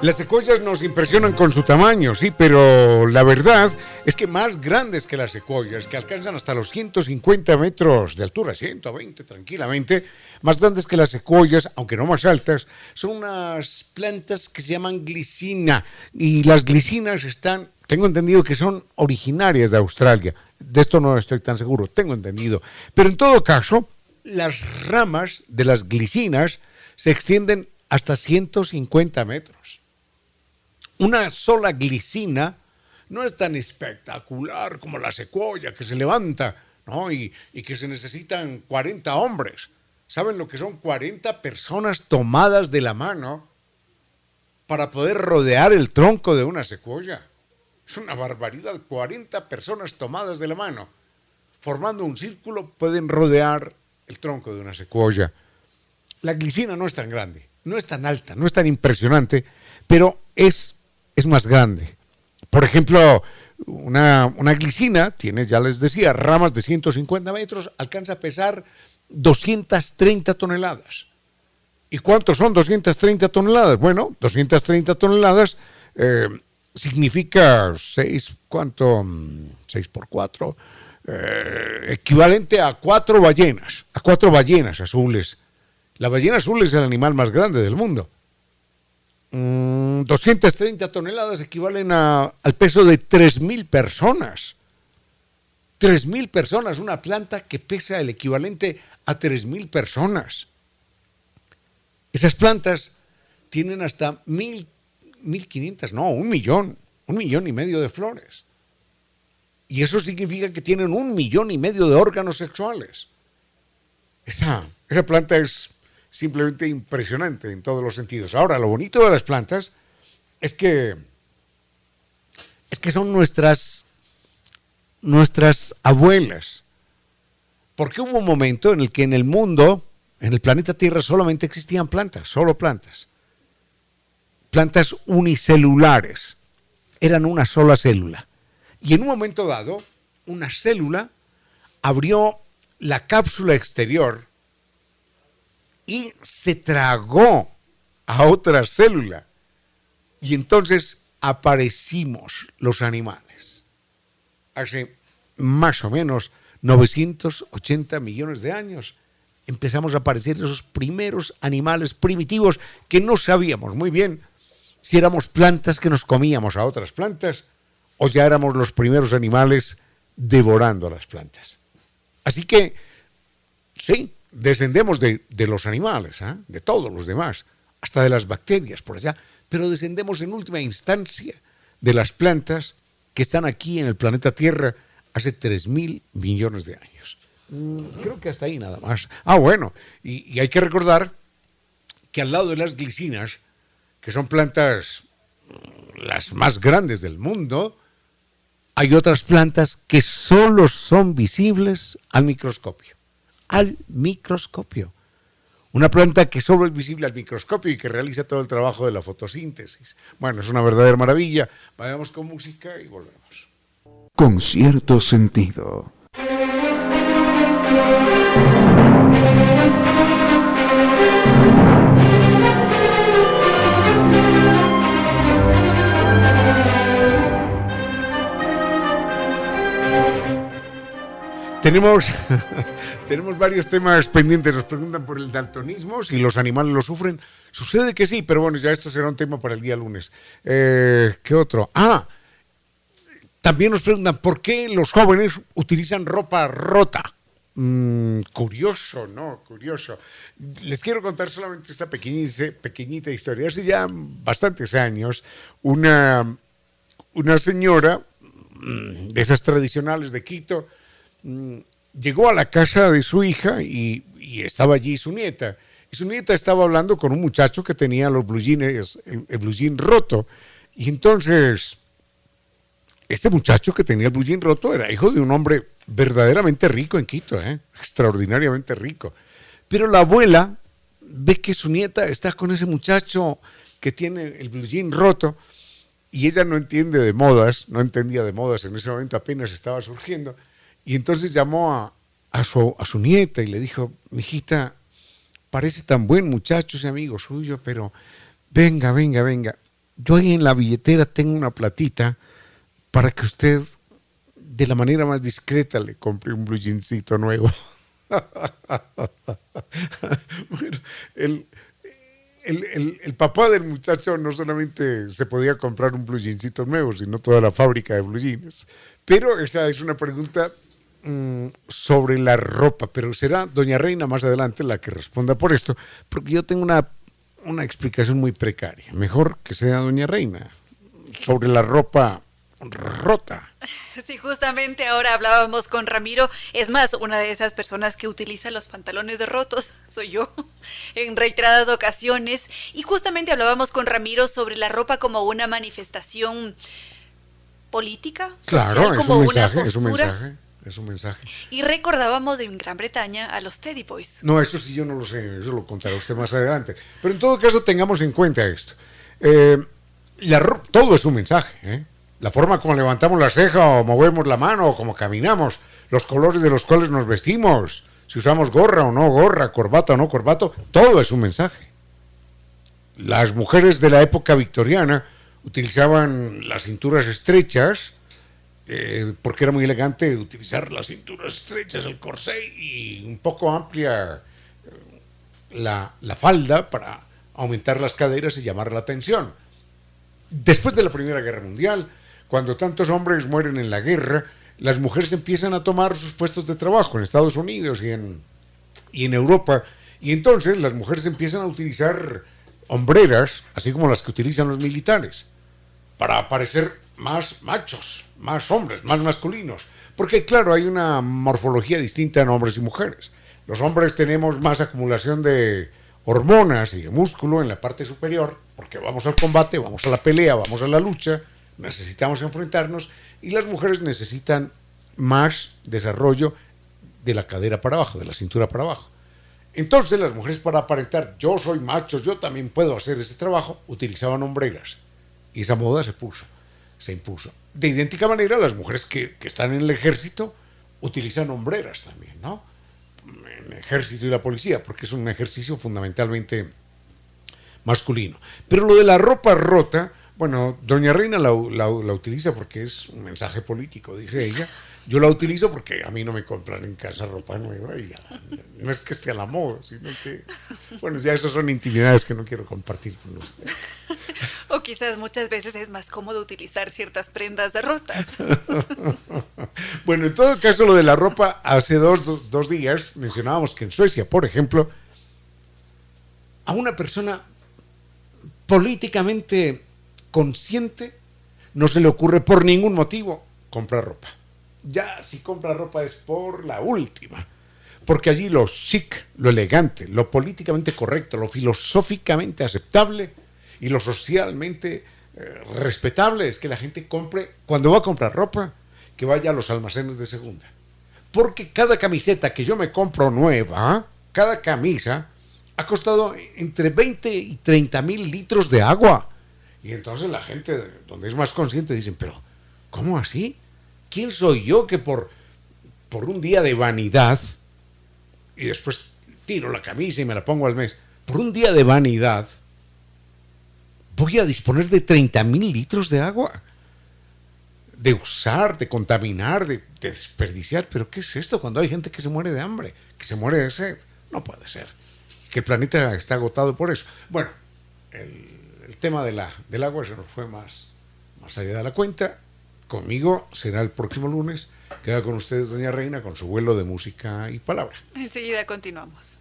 Las secuoyas nos impresionan con su tamaño, sí, pero la verdad es que más grandes que las secuoyas, que alcanzan hasta los 150 metros de altura, 120 tranquilamente, más grandes que las secuoyas, aunque no más altas, son unas plantas que se llaman glicina. Y las glicinas están, tengo entendido que son originarias de Australia. De esto no estoy tan seguro, tengo entendido. Pero en todo caso, las ramas de las glicinas se extienden hasta 150 metros una sola glicina no es tan espectacular como la secuoya que se levanta ¿no? y, y que se necesitan 40 hombres. ¿Saben lo que son 40 personas tomadas de la mano para poder rodear el tronco de una secuoya? Es una barbaridad. 40 personas tomadas de la mano, formando un círculo, pueden rodear el tronco de una secuoya. La glicina no es tan grande, no es tan alta, no es tan impresionante, pero es es más grande. Por ejemplo, una, glicina tiene, ya les decía, ramas de 150 metros, alcanza a pesar 230 toneladas. ¿Y cuántos son 230 toneladas? Bueno, 230 toneladas eh, significa 6, ¿cuánto? 6 por 4, eh, equivalente a cuatro ballenas, a cuatro ballenas azules. La ballena azul es el animal más grande del mundo. 230 mm, toneladas equivalen al peso de 3.000 personas. 3.000 personas, una planta que pesa el equivalente a 3.000 personas. Esas plantas tienen hasta 1.500, no, un millón, un millón y medio de flores. Y eso significa que tienen un millón y medio de órganos sexuales. Esa, esa planta es simplemente impresionante en todos los sentidos. Ahora, lo bonito de las plantas es que es que son nuestras nuestras abuelas. Porque hubo un momento en el que en el mundo, en el planeta Tierra solamente existían plantas, solo plantas. Plantas unicelulares. Eran una sola célula. Y en un momento dado, una célula abrió la cápsula exterior y se tragó a otra célula. Y entonces aparecimos los animales. Hace más o menos 980 millones de años empezamos a aparecer esos primeros animales primitivos que no sabíamos muy bien si éramos plantas que nos comíamos a otras plantas o ya éramos los primeros animales devorando las plantas. Así que, sí, descendemos de, los animales, ¿ah? de todos los demás, hasta de las bacterias por allá, pero descendemos en última instancia de las plantas que están aquí en el planeta Tierra hace 3 mil millones de años. Mm, creo que hasta ahí nada más. Ah, bueno, y, y hay que recordar que al lado de las glicinas, que son plantas las más grandes del mundo, hay otras plantas que solo son visibles al microscopio. Al microscopio. Una planta que solo es visible al microscopio y que realiza todo el trabajo de la fotosíntesis. Bueno, es una verdadera maravilla. Vayamos con música y volvemos. Con cierto sentido. Tenemos, tenemos varios temas pendientes. Nos preguntan por el daltonismo, si los animales lo sufren. Sucede que sí, pero bueno, ya esto será un tema para el día lunes. Eh, ¿Qué otro? Ah, también nos preguntan por qué los jóvenes utilizan ropa rota. Mm, curioso, ¿no? Curioso. Les quiero contar solamente esta pequeñita, pequeñita historia. Hace ya bastantes años, una, una señora mm, de esas tradicionales de Quito, Mm, llegó a la casa de su hija y, estaba allí su nieta. Y su nieta estaba hablando con un muchacho que tenía los blue el, el roto. Y entonces, este muchacho que tenía el blue roto era hijo de un hombre verdaderamente rico en Quito, ¿eh? extraordinariamente rico. Pero la abuela ve que su nieta está con ese muchacho que tiene el blue roto y ella no entiende de modas, no entendía de modas en ese momento, apenas estaba surgiendo. Y entonces llamó a, su, a su nieta y le dijo, mijita, parece tan buen muchacho ese amigo suyo, pero venga, venga, venga. Yo ahí en la billetera tengo una platita para que usted de la manera más discreta le compre un blue nuevo. bueno, el, el, papá del muchacho no solamente se podía comprar un blue nuevo, sino toda la fábrica de blue. Pero esa es una pregunta Mm, sobre la ropa, pero será doña Reina más adelante la que responda por esto, porque yo tengo una, una explicación muy precaria. Mejor que sea doña Reina sobre la ropa rota. Sí, justamente ahora hablábamos con Ramiro. Es más, una de esas personas que utiliza los pantalones rotos soy yo en reiteradas ocasiones. Y justamente hablábamos con Ramiro sobre la ropa como una manifestación política. Claro, como una es un mensaje es un mensaje. Y recordábamos en Gran Bretaña a los Teddy Boys. No, eso sí yo no lo sé, eso lo contará usted más adelante. Pero en todo caso tengamos en cuenta esto. Eh, todo es un mensaje. ¿eh? La forma como levantamos la ceja o movemos la mano o como caminamos, los colores de los cuales nos vestimos, si usamos gorra o no gorra, corbata o no corbato, todo es un mensaje. Las mujeres de la época victoriana utilizaban las cinturas estrechas, eh, porque era muy elegante utilizar las cinturas estrechas, el corsé y un poco amplia eh, la, falda para aumentar las caderas y llamar la atención. Después de la Primera Guerra Mundial, cuando tantos hombres mueren en la guerra, las mujeres empiezan a tomar sus puestos de trabajo en Estados Unidos y en, y en Europa, y entonces las mujeres empiezan a utilizar hombreras, así como las que utilizan los militares, para parecer más machos, más hombres, más masculinos. Porque claro, hay una morfología distinta en hombres y mujeres. Los hombres tenemos más acumulación de hormonas y de músculo en la parte superior, porque vamos al combate, vamos a la pelea, vamos a la lucha, necesitamos enfrentarnos, y las mujeres necesitan más desarrollo de la cadera para abajo, de la cintura para abajo. Entonces las mujeres para aparentar, yo soy macho, yo también puedo hacer ese trabajo, utilizaban hombreras. Y esa moda se puso se impuso. De idéntica manera, las mujeres que, que están en el ejército utilizan hombreras también, ¿no? El ejército y la policía, porque es un ejercicio fundamentalmente masculino. Pero lo de la ropa rota, bueno, doña Reina la- la utiliza porque es un mensaje político, dice ella. Yo la utilizo porque a mí no me compran en casa ropa nueva y ya, no es que esté a la moda, sino que, bueno, ya esas son intimidades que no quiero compartir con usted. O quizás muchas veces es más cómodo utilizar ciertas prendas de rotas. Bueno, en todo caso, lo de la ropa, hace dos, dos- dos días mencionábamos que en Suecia, por ejemplo, a una persona políticamente consciente no se le ocurre por ningún motivo comprar ropa. Ya si compra ropa es por la última. Porque allí lo chic, lo elegante, lo políticamente correcto, lo filosóficamente aceptable y lo socialmente eh, respetable es que la gente compre, cuando va a comprar ropa, que vaya a los almacenes de segunda. Porque cada camiseta que yo me compro nueva, cada camisa, ha costado entre 20 y 30 mil litros de agua. Y entonces la gente, donde es más consciente, dicen, pero ¿cómo así? ¿Quién soy yo que por, por un día de vanidad, y después tiro la camisa y me la pongo al mes, por un día de vanidad, voy a disponer de 30 mil litros de agua? de usar, de contaminar, de, de desperdiciar. Pero ¿qué es esto cuando hay gente que se muere de hambre, que se muere de sed? No puede ser. Que el planeta está agotado por eso. Bueno, el, el tema de la, del agua se nos fue más, más allá de la cuenta. Conmigo será el próximo lunes. Queda con ustedes, doña Reina, con su vuelo de música y palabra. Enseguida continuamos.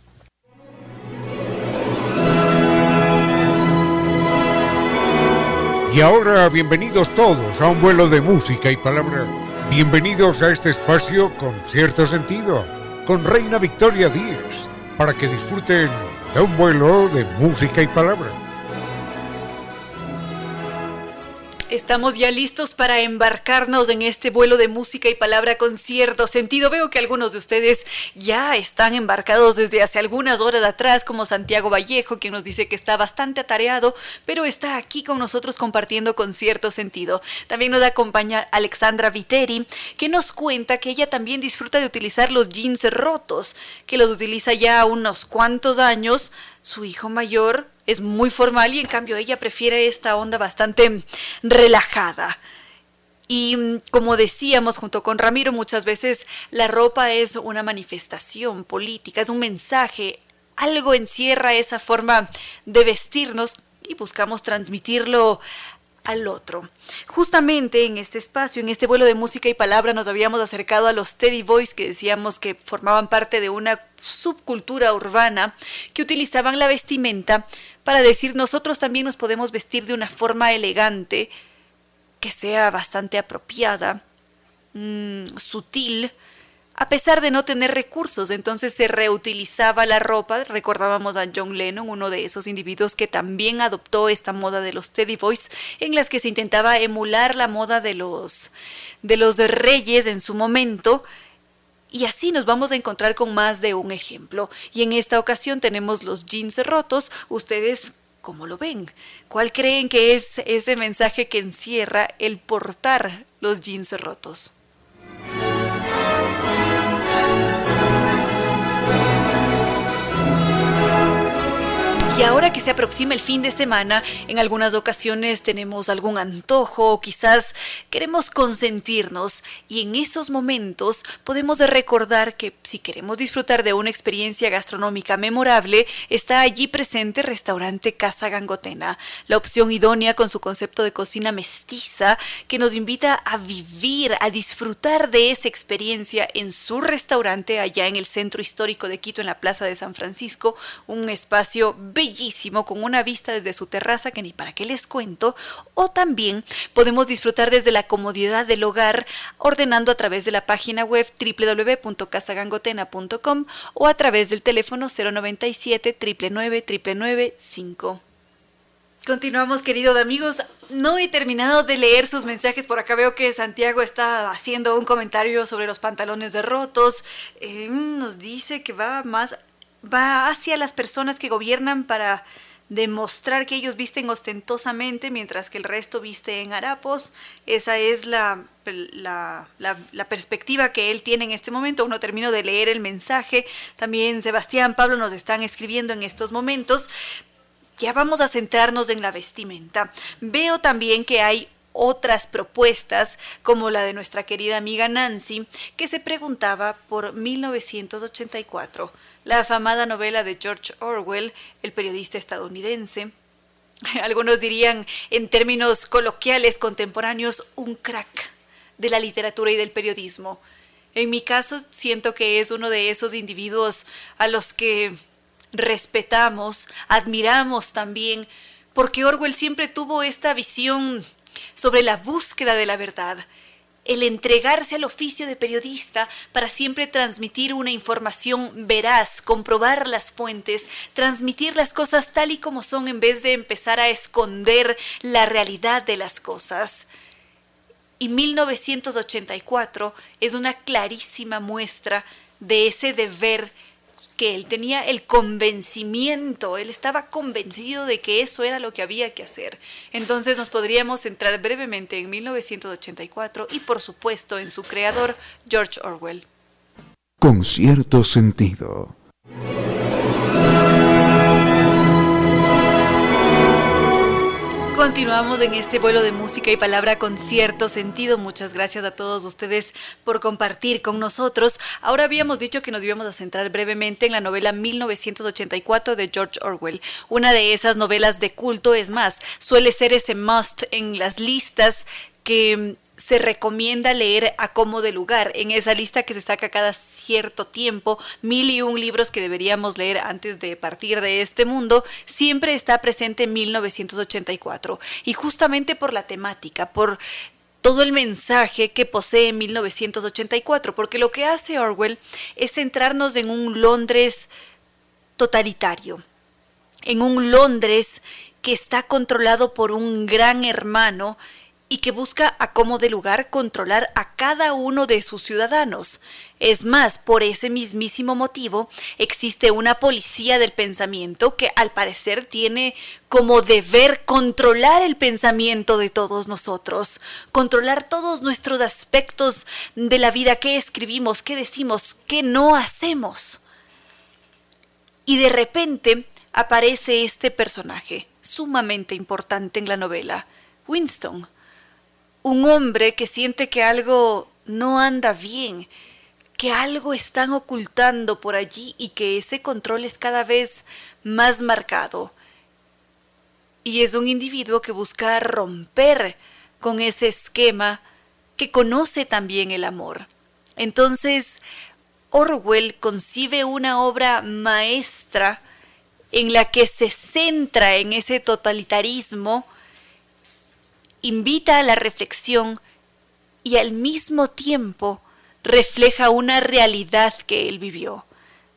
Y ahora, bienvenidos todos a un vuelo de música y palabra. Bienvenidos a este espacio con cierto sentido, con Reina Victoria Díaz, para que disfruten de un vuelo de música y palabra. Estamos ya listos para embarcarnos en este vuelo de música y palabra con cierto sentido. Veo que algunos de ustedes ya están embarcados desde hace algunas horas atrás, como Santiago Vallejo, quien nos dice que está bastante atareado, pero está aquí con nosotros compartiendo con cierto sentido. También nos acompaña Alexandra Viteri, que nos cuenta que ella también disfruta de utilizar los jeans rotos, que los utiliza ya unos cuantos años. Su hijo mayor es muy formal y en cambio ella prefiere esta onda bastante relajada. Y como decíamos junto con Ramiro, muchas veces la ropa es una manifestación política, es un mensaje, algo encierra esa forma de vestirnos y buscamos transmitirlo al otro. Justamente en este espacio, en este vuelo de música y palabra, nos habíamos acercado a los Teddy Boys que decíamos que formaban parte de una subcultura urbana que utilizaban la vestimenta para decir nosotros también nos podemos vestir de una forma elegante, que sea bastante apropiada, mm, sutil, a pesar de no tener recursos. Entonces se reutilizaba la ropa. Recordábamos a John Lennon, uno de esos individuos que también adoptó esta moda de los Teddy Boys, en las que se intentaba emular la moda de los, de los reyes en su momento. Y así nos vamos a encontrar con más de un ejemplo. Y en esta ocasión tenemos los jeans rotos. Ustedes, ¿cómo lo ven? ¿Cuál creen que es ese mensaje que encierra el portar los jeans rotos? Ahora que se aproxima el fin de semana, en algunas ocasiones tenemos algún antojo o quizás queremos consentirnos y en esos momentos podemos recordar que si queremos disfrutar de una experiencia gastronómica memorable, está allí presente Restaurante Casa Gangotena, la opción idónea con su concepto de cocina mestiza que nos invita a vivir, a disfrutar de esa experiencia en su restaurante allá en el centro histórico de Quito, en la Plaza de San Francisco, un espacio bellísimo con una vista desde su terraza que ni para qué les cuento, o también podemos disfrutar desde la comodidad del hogar ordenando a través de la página web www.casagangotena.com o a través del teléfono 097 999 5. Continuamos, queridos amigos. No he terminado de leer sus mensajes. Por acá veo que Santiago está haciendo un comentario sobre los pantalones de rotos. Eh, nos dice que va más va hacia las personas que gobiernan para demostrar que ellos visten ostentosamente mientras que el resto viste en harapos. Esa es la, la, la, perspectiva que él tiene en este momento. Uno termino de leer el mensaje. También Sebastián, Pablo nos están escribiendo en estos momentos. Ya vamos a centrarnos en la vestimenta. Veo también que hay otras propuestas, como la de nuestra querida amiga Nancy, que se preguntaba por 1984 la afamada novela de George Orwell, el periodista estadounidense. Algunos dirían, en términos coloquiales contemporáneos, un crack de la literatura y del periodismo. En mi caso, siento que es uno de esos individuos a los que respetamos, admiramos también, porque Orwell siempre tuvo esta visión sobre la búsqueda de la verdad, el entregarse al oficio de periodista para siempre transmitir una información veraz, comprobar las fuentes, transmitir las cosas tal y como son en vez de empezar a esconder la realidad de las cosas. Y 1984 es una clarísima muestra de ese deber él tenía el convencimiento, él estaba convencido de que eso era lo que había que hacer. Entonces nos podríamos centrar brevemente en 1984 y por supuesto en su creador, George Orwell. Con cierto sentido. Continuamos en este vuelo de música y palabra con cierto sentido. Muchas gracias a todos ustedes por compartir con nosotros. Ahora habíamos dicho que nos íbamos a centrar brevemente en la novela 1984 de George Orwell. Una de esas novelas de culto, es más, suele ser ese must en las listas que se recomienda leer a como de lugar en esa lista que se saca cada cierto tiempo, mil y un libros que deberíamos leer antes de partir de este mundo, siempre está presente en 1984 y justamente por la temática, por todo el mensaje que posee 1984, porque lo que hace Orwell es centrarnos en un Londres totalitario, en un Londres que está controlado por un gran hermano y que busca a como de lugar controlar a cada uno de sus ciudadanos. Es más, por ese mismísimo motivo existe una policía del pensamiento que al parecer tiene como deber controlar el pensamiento de todos nosotros, controlar todos nuestros aspectos de la vida, qué escribimos, qué decimos, qué no hacemos. Y de repente aparece este personaje sumamente importante en la novela, Winston, un hombre que siente que algo no anda bien, que algo están ocultando por allí y que ese control es cada vez más marcado. Y es un individuo que busca romper con ese esquema que conoce también el amor. Entonces, Orwell concibe una obra maestra en la que se centra en ese totalitarismo invita a la reflexión y al mismo tiempo refleja una realidad que él vivió.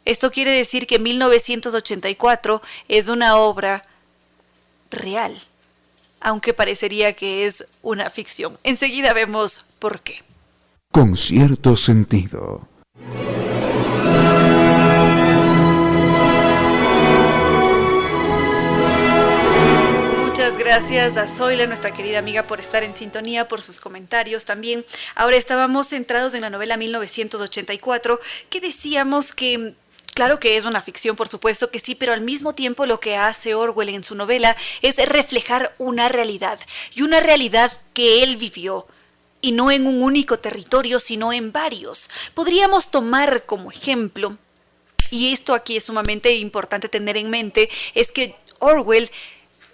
Esto quiere decir que 1984 es una obra real, aunque parecería que es una ficción. Enseguida vemos por qué. Con cierto sentido. Muchas gracias a Zoila, nuestra querida amiga, por estar en sintonía, por sus comentarios también. Ahora estábamos centrados en la novela 1984, que decíamos que Claro que es una ficción, por supuesto que sí, pero al mismo tiempo lo que hace Orwell en su novela es reflejar una realidad, y una realidad que él vivió, y no en un único territorio, sino en varios. Podríamos tomar como ejemplo, y esto aquí es sumamente importante tener en mente, es que Orwell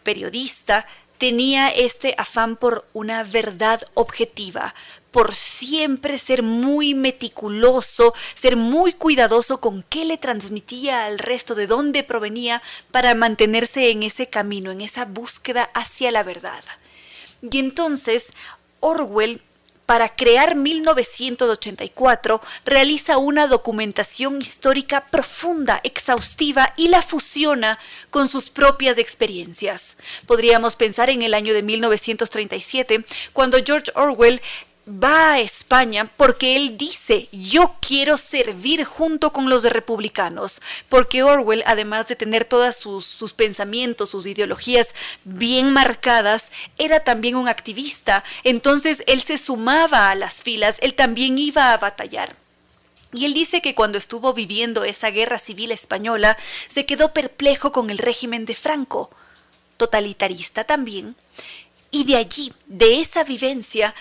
periodista, tenía este afán por una verdad objetiva, por siempre ser muy meticuloso, ser muy cuidadoso con qué le transmitía al resto, de dónde provenía, para mantenerse en ese camino, en esa búsqueda hacia la verdad. Y entonces Orwell para crear 1984, realiza una documentación histórica profunda, exhaustiva y la fusiona con sus propias experiencias. Podríamos pensar en el año de 1937, cuando George Orwell va a España porque él dice, yo quiero servir junto con los republicanos, porque Orwell, además de tener todos sus, sus, pensamientos, sus ideologías bien marcadas, era también un activista, entonces él se sumaba a las filas, él también iba a batallar. Y él dice que cuando estuvo viviendo esa guerra civil española, se quedó perplejo con el régimen de Franco, totalitarista también, y de allí, de esa vivencia,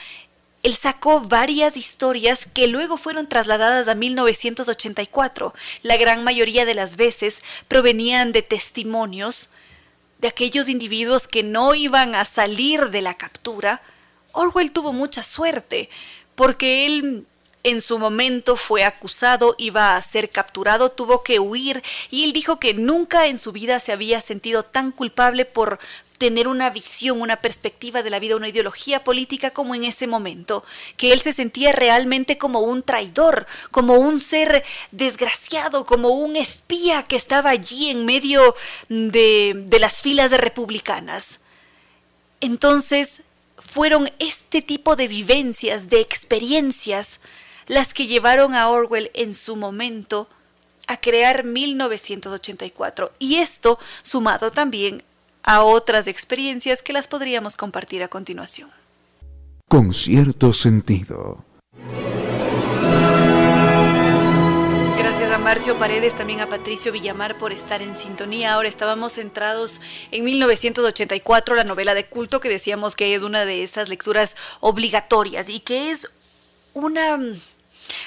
él sacó varias historias que luego fueron trasladadas a 1984. La gran mayoría de las veces provenían de testimonios de aquellos individuos que no iban a salir de la captura. Orwell tuvo mucha suerte porque él en su momento fue acusado, iba a ser capturado, tuvo que huir y él dijo que nunca en su vida se había sentido tan culpable por tener una visión, una perspectiva de la vida, una ideología política como en ese momento, que él se sentía realmente como un traidor, como un ser desgraciado, como un espía que estaba allí en medio de, las filas de republicanas. Entonces, fueron este tipo de vivencias, de experiencias, las que llevaron a Orwell en su momento a crear 1984. Y esto sumado también a otras experiencias que las podríamos compartir a continuación. Con cierto sentido. Gracias a Marcio Paredes, también a Patricio Villamar por estar en sintonía. Ahora estábamos centrados en 1984, la novela de culto que decíamos que es una de esas lecturas obligatorias y que es una,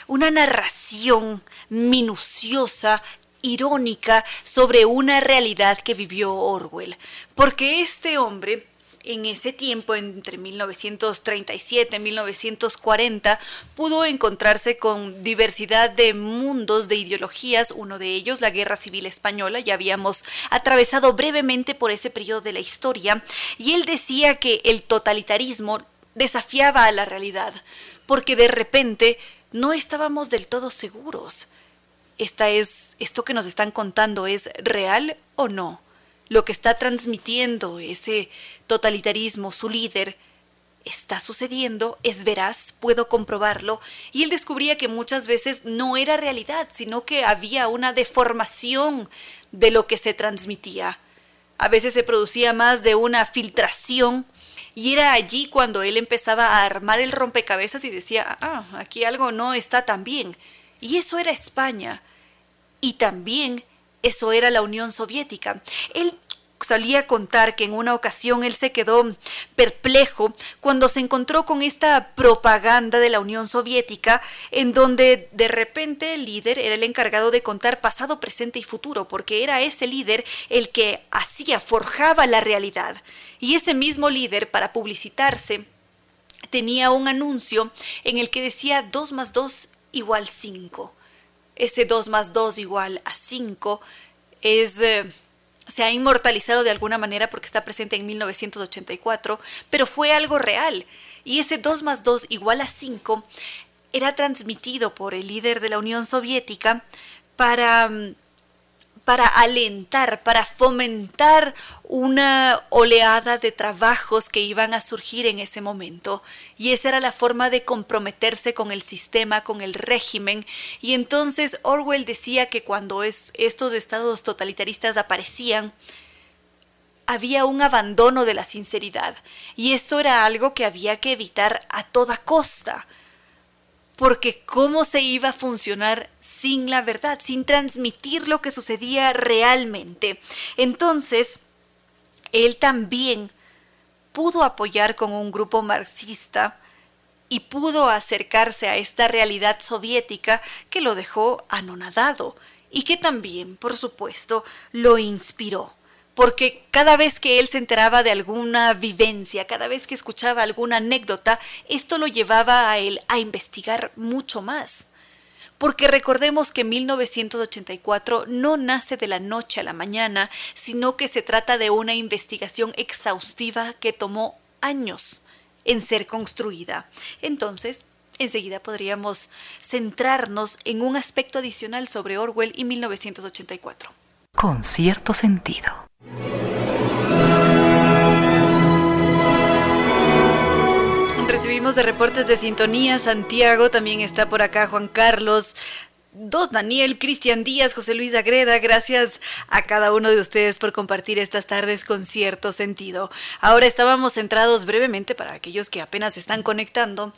una narración minuciosa irónica sobre una realidad que vivió Orwell, porque este hombre en ese tiempo, entre 1937 y 1940, pudo encontrarse con diversidad de mundos, de ideologías, uno de ellos la Guerra Civil Española, ya habíamos atravesado brevemente por ese periodo de la historia, y él decía que el totalitarismo desafiaba a la realidad, porque de repente no estábamos del todo seguros esta es, esto que nos están contando es real o no. Lo que está transmitiendo ese totalitarismo, su líder, está sucediendo, es veraz, puedo comprobarlo, y él descubría que muchas veces no era realidad, sino que había una deformación de lo que se transmitía. A veces se producía más de una filtración y era allí cuando él empezaba a armar el rompecabezas y decía, ah, aquí algo no está tan bien. Y eso era España. Y también eso era la Unión Soviética. Él solía contar que en una ocasión él se quedó perplejo cuando se encontró con esta propaganda de la Unión Soviética en donde de repente el líder era el encargado de contar pasado, presente y futuro, porque era ese líder el que hacía, forjaba la realidad. Y ese mismo líder, para publicitarse, tenía un anuncio en el que decía 2 más 2 igual 5 ese 2 más 2 igual a 5 es... Eh, se ha inmortalizado de alguna manera porque está presente en 1984, pero fue algo real. Y ese 2 más 2 igual a 5 era transmitido por el líder de la Unión Soviética para mm, para alentar, para fomentar una oleada de trabajos que iban a surgir en ese momento. Y esa era la forma de comprometerse con el sistema, con el régimen. Y entonces Orwell decía que cuando estos estados totalitaristas aparecían, había un abandono de la sinceridad. Y esto era algo que había que evitar a toda costa porque cómo se iba a funcionar sin la verdad, sin transmitir lo que sucedía realmente. Entonces, él también pudo apoyar con un grupo marxista y pudo acercarse a esta realidad soviética que lo dejó anonadado y que también, por supuesto, lo inspiró porque cada vez que él se enteraba de alguna vivencia, cada vez que escuchaba alguna anécdota, esto lo llevaba a él a investigar mucho más. Porque recordemos que 1984 no nace de la noche a la mañana, sino que se trata de una investigación exhaustiva que tomó años en ser construida. Entonces, enseguida podríamos centrarnos en un aspecto adicional sobre Orwell y 1984. Con cierto sentido. Seguimos de reportes de sintonía. Santiago también está por acá. Juan Carlos. Dos Daniel, Cristian Díaz, José Luis Agreda, gracias a cada uno de ustedes por compartir estas tardes con cierto sentido. Ahora estábamos centrados brevemente para aquellos que apenas están conectando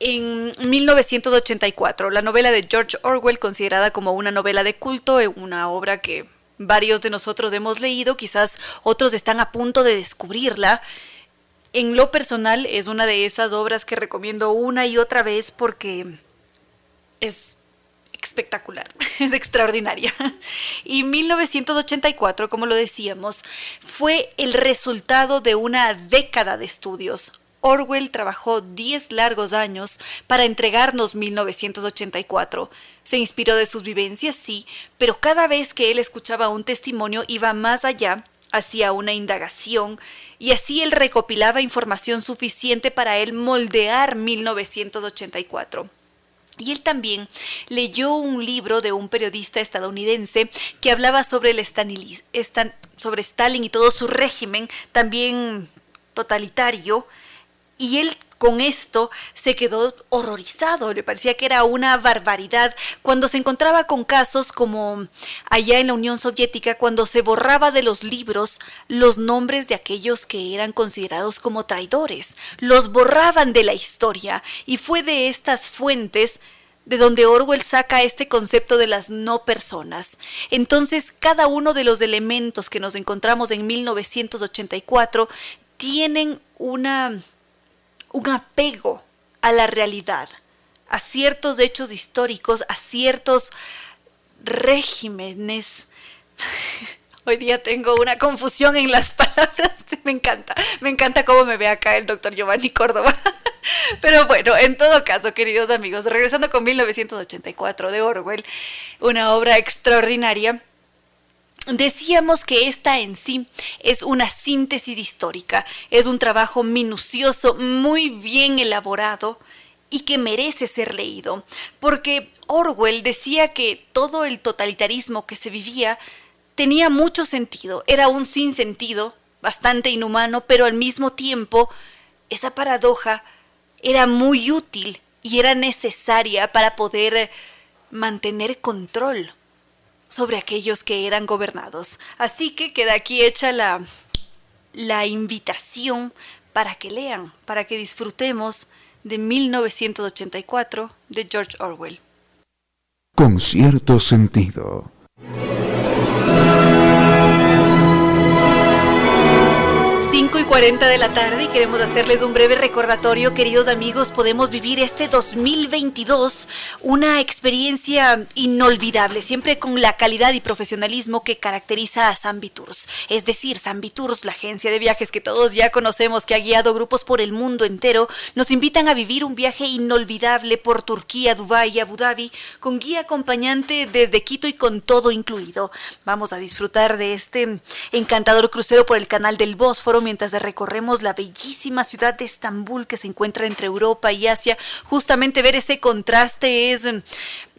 en 1984, la novela de George Orwell, considerada como una novela de culto, una obra que varios de nosotros hemos leído, quizás otros están a punto de descubrirla. En lo personal es una de esas obras que recomiendo una y otra vez porque es espectacular, es extraordinaria. Y 1984, como lo decíamos, fue el resultado de una década de estudios. Orwell trabajó 10 largos años para entregarnos 1984. Se inspiró de sus vivencias, sí, pero cada vez que él escuchaba un testimonio iba más allá, hacía una indagación, y así él recopilaba información suficiente para él moldear 1984. Y él también leyó un libro de un periodista estadounidense que hablaba sobre, el sobre Stalin y todo su régimen, también totalitario, y él con esto se quedó horrorizado, le parecía que era una barbaridad cuando se encontraba con casos como allá en la Unión Soviética, cuando se borraba de los libros los nombres de aquellos que eran considerados como traidores, los borraban de la historia y fue de estas fuentes de donde Orwell saca este concepto de las no personas. Entonces, cada uno de los elementos que nos encontramos en 1984 tienen una un apego a la realidad, a ciertos hechos históricos, a ciertos regímenes. Hoy día tengo una confusión en las palabras. Me encanta, me encanta cómo me ve acá el doctor Giovanni Córdoba. Pero bueno, en todo caso, queridos amigos, regresando con 1984 de Orwell, una obra extraordinaria Decíamos que esta en sí es una síntesis histórica, es un trabajo minucioso, muy bien elaborado y que merece ser leído, porque Orwell decía que todo el totalitarismo que se vivía tenía mucho sentido, era un sinsentido, bastante inhumano, pero al mismo tiempo esa paradoja era muy útil y era necesaria para poder mantener control sobre aquellos que eran gobernados. Así que queda aquí hecha la, la invitación para que lean, para que disfrutemos de 1984 de George Orwell. Con cierto sentido. 5 y 40 de la tarde y queremos hacerles un breve recordatorio, queridos amigos, podemos vivir este 2022 una experiencia inolvidable, siempre con la calidad y profesionalismo que caracteriza a Zambi Tours. Es decir, Zambi Tours, la agencia de viajes que todos ya conocemos, que ha guiado grupos por el mundo entero, nos invitan a vivir un viaje inolvidable por Turquía, Dubái y Abu Dhabi, con guía acompañante desde Quito y con todo incluido. Vamos a disfrutar de este encantador crucero por el canal del Bósforo mientras recorremos la bellísima ciudad de Estambul que se encuentra entre Europa y Asia. Justamente ver ese contraste es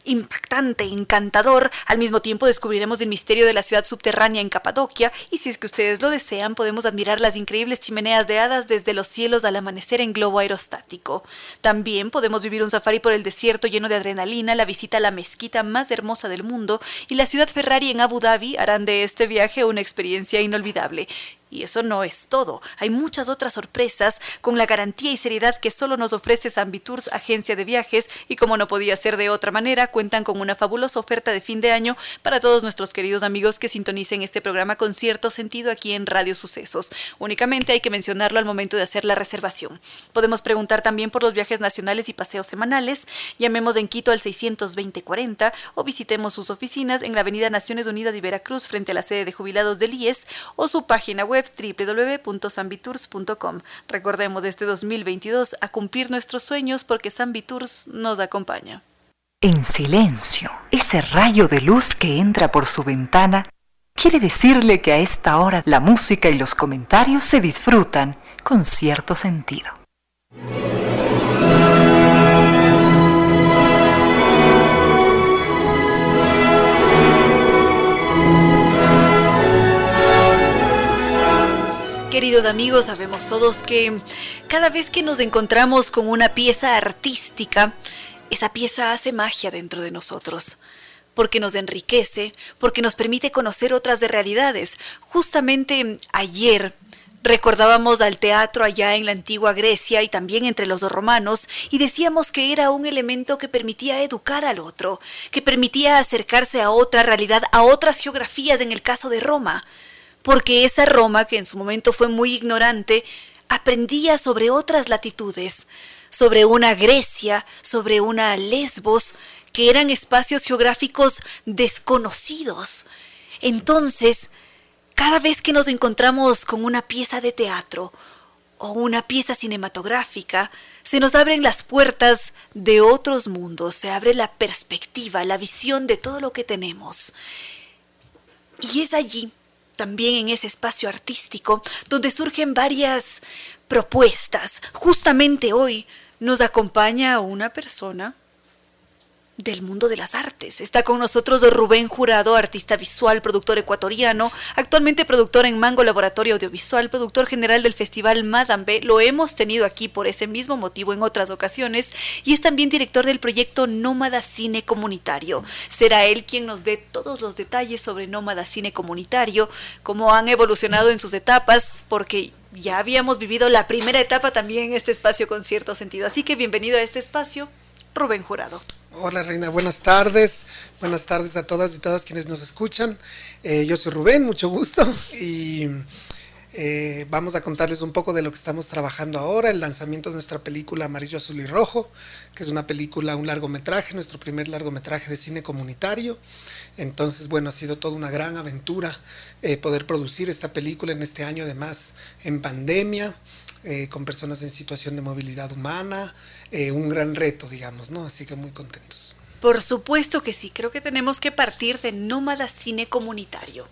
impactante, encantador. Al mismo tiempo descubriremos el misterio de la ciudad subterránea en Capadocia y si es que ustedes lo desean podemos admirar las increíbles chimeneas de hadas desde los cielos al amanecer en globo aerostático. También podemos vivir un safari por el desierto lleno de adrenalina, la visita a la mezquita más hermosa del mundo y la ciudad Ferrari en Abu Dhabi harán de este viaje una experiencia inolvidable. Y eso no es todo. Hay muchas otras sorpresas con la garantía y seriedad que solo nos ofrece Tours, agencia de viajes, y como no podía ser de otra manera, cuentan con una fabulosa oferta de fin de año para todos nuestros queridos amigos que sintonicen este programa con cierto sentido aquí en Radio Sucesos. Únicamente hay que mencionarlo al momento de hacer la reservación. Podemos preguntar también por los viajes nacionales y paseos semanales. Llamemos en Quito al 62040 o visitemos sus oficinas en la Avenida Naciones Unidas de Veracruz frente a la sede de jubilados del IES o su página web www.sambitours.com. Recordemos este 2022 a cumplir nuestros sueños porque Sambitours nos acompaña. En silencio, ese rayo de luz que entra por su ventana quiere decirle que a esta hora la música y los comentarios se disfrutan con cierto sentido. Queridos amigos, sabemos todos que cada vez que nos encontramos con una pieza artística, esa pieza hace magia dentro de nosotros, porque nos enriquece, porque nos permite conocer otras de realidades. Justamente ayer Recordábamos al teatro allá en la antigua Grecia y también entre los romanos y decíamos que era un elemento que permitía educar al otro, que permitía acercarse a otra realidad, a otras geografías en el caso de Roma, porque esa Roma, que en su momento fue muy ignorante, aprendía sobre otras latitudes, sobre una Grecia, sobre una Lesbos, que eran espacios geográficos desconocidos. Entonces, cada vez que nos encontramos con una pieza de teatro o una pieza cinematográfica, se nos abren las puertas de otros mundos, se abre la perspectiva, la visión de todo lo que tenemos. Y es allí, también en ese espacio artístico, donde surgen varias propuestas. Justamente hoy nos acompaña una persona del mundo de las artes. Está con nosotros Rubén Jurado, artista visual, productor ecuatoriano, actualmente productor en Mango Laboratorio Audiovisual, productor general del Festival Madame. Lo hemos tenido aquí por ese mismo motivo en otras ocasiones y es también director del proyecto Nómada Cine Comunitario. Será él quien nos dé todos los detalles sobre Nómada Cine Comunitario, cómo han evolucionado en sus etapas, porque ya habíamos vivido la primera etapa también en este espacio con cierto sentido. Así que bienvenido a este espacio, Rubén Jurado. Hola Reina, buenas tardes. Buenas tardes a todas y todos quienes nos escuchan. Eh, yo soy Rubén, mucho gusto. Y eh, vamos a contarles un poco de lo que estamos trabajando ahora, el lanzamiento de nuestra película Amarillo, Azul y Rojo, que es una película, un largometraje, nuestro primer largometraje de cine comunitario. Entonces, bueno, ha sido toda una gran aventura eh, poder producir esta película en este año, además en pandemia. Eh, con personas en situación de movilidad humana, eh, un gran reto, digamos, ¿no? Así que muy contentos. Por supuesto que sí, creo que tenemos que partir de Nómada Cine Comunitario.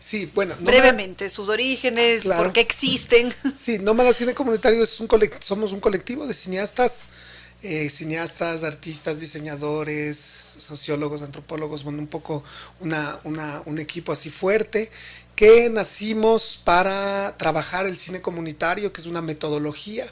Sí, bueno. Brevemente, sus orígenes, por qué existen. Sí, Nómada Cine Comunitario es un somos un colectivo de cineastas, eh, cineastas, artistas, diseñadores, sociólogos, antropólogos, bueno, un poco una, una, un equipo así fuerte que nacimos para trabajar el cine comunitario, que es una metodología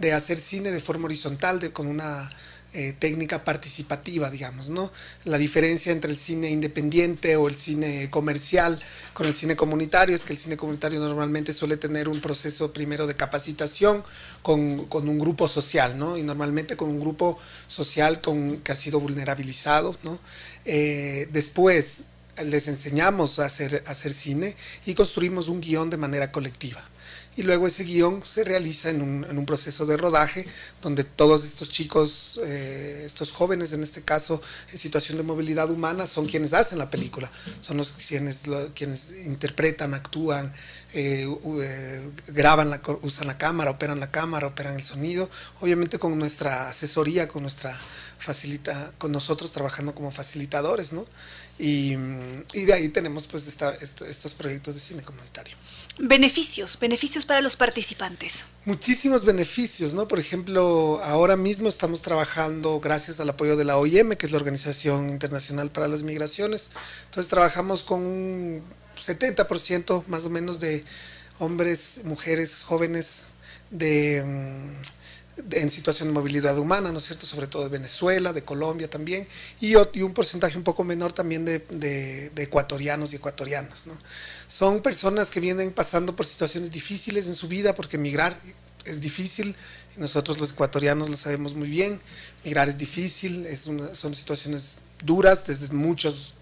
de hacer cine de forma horizontal, de, con una eh, técnica participativa, digamos, ¿no? La diferencia entre el cine independiente o el cine comercial con el cine comunitario es que el cine comunitario normalmente suele tener un proceso primero de capacitación con, con un grupo social, ¿no? Y normalmente con un grupo social con, que ha sido vulnerabilizado, ¿no? Eh, después les enseñamos a hacer, hacer cine y construimos un guion de manera colectiva. Y luego ese guion se realiza en un, proceso de rodaje donde todos estos chicos, eh, estos jóvenes en este caso, en situación de movilidad humana, son quienes hacen la película, son los quienes, interpretan, actúan, eh, eh, graban, usan la cámara, operan la cámara, operan el sonido, obviamente con nuestra asesoría, con nuestra facilita, con nosotros trabajando como facilitadores, ¿no? Y, de ahí tenemos pues estos proyectos de cine comunitario. Beneficios, beneficios para los participantes. Muchísimos beneficios, ¿no? Por ejemplo, ahora mismo estamos trabajando gracias al apoyo de la OIM, que es la Organización Internacional para las Migraciones. Entonces trabajamos con un 70% más o menos de hombres, mujeres, jóvenes de... En situación de movilidad humana, ¿no es cierto? Sobre todo de Venezuela, de Colombia también, y, un porcentaje un poco menor también de, ecuatorianos y ecuatorianas, ¿no? Son personas que vienen pasando por situaciones difíciles en su vida, porque migrar es difícil, y nosotros los ecuatorianos lo sabemos muy bien, migrar es difícil, es son situaciones duras desde muchos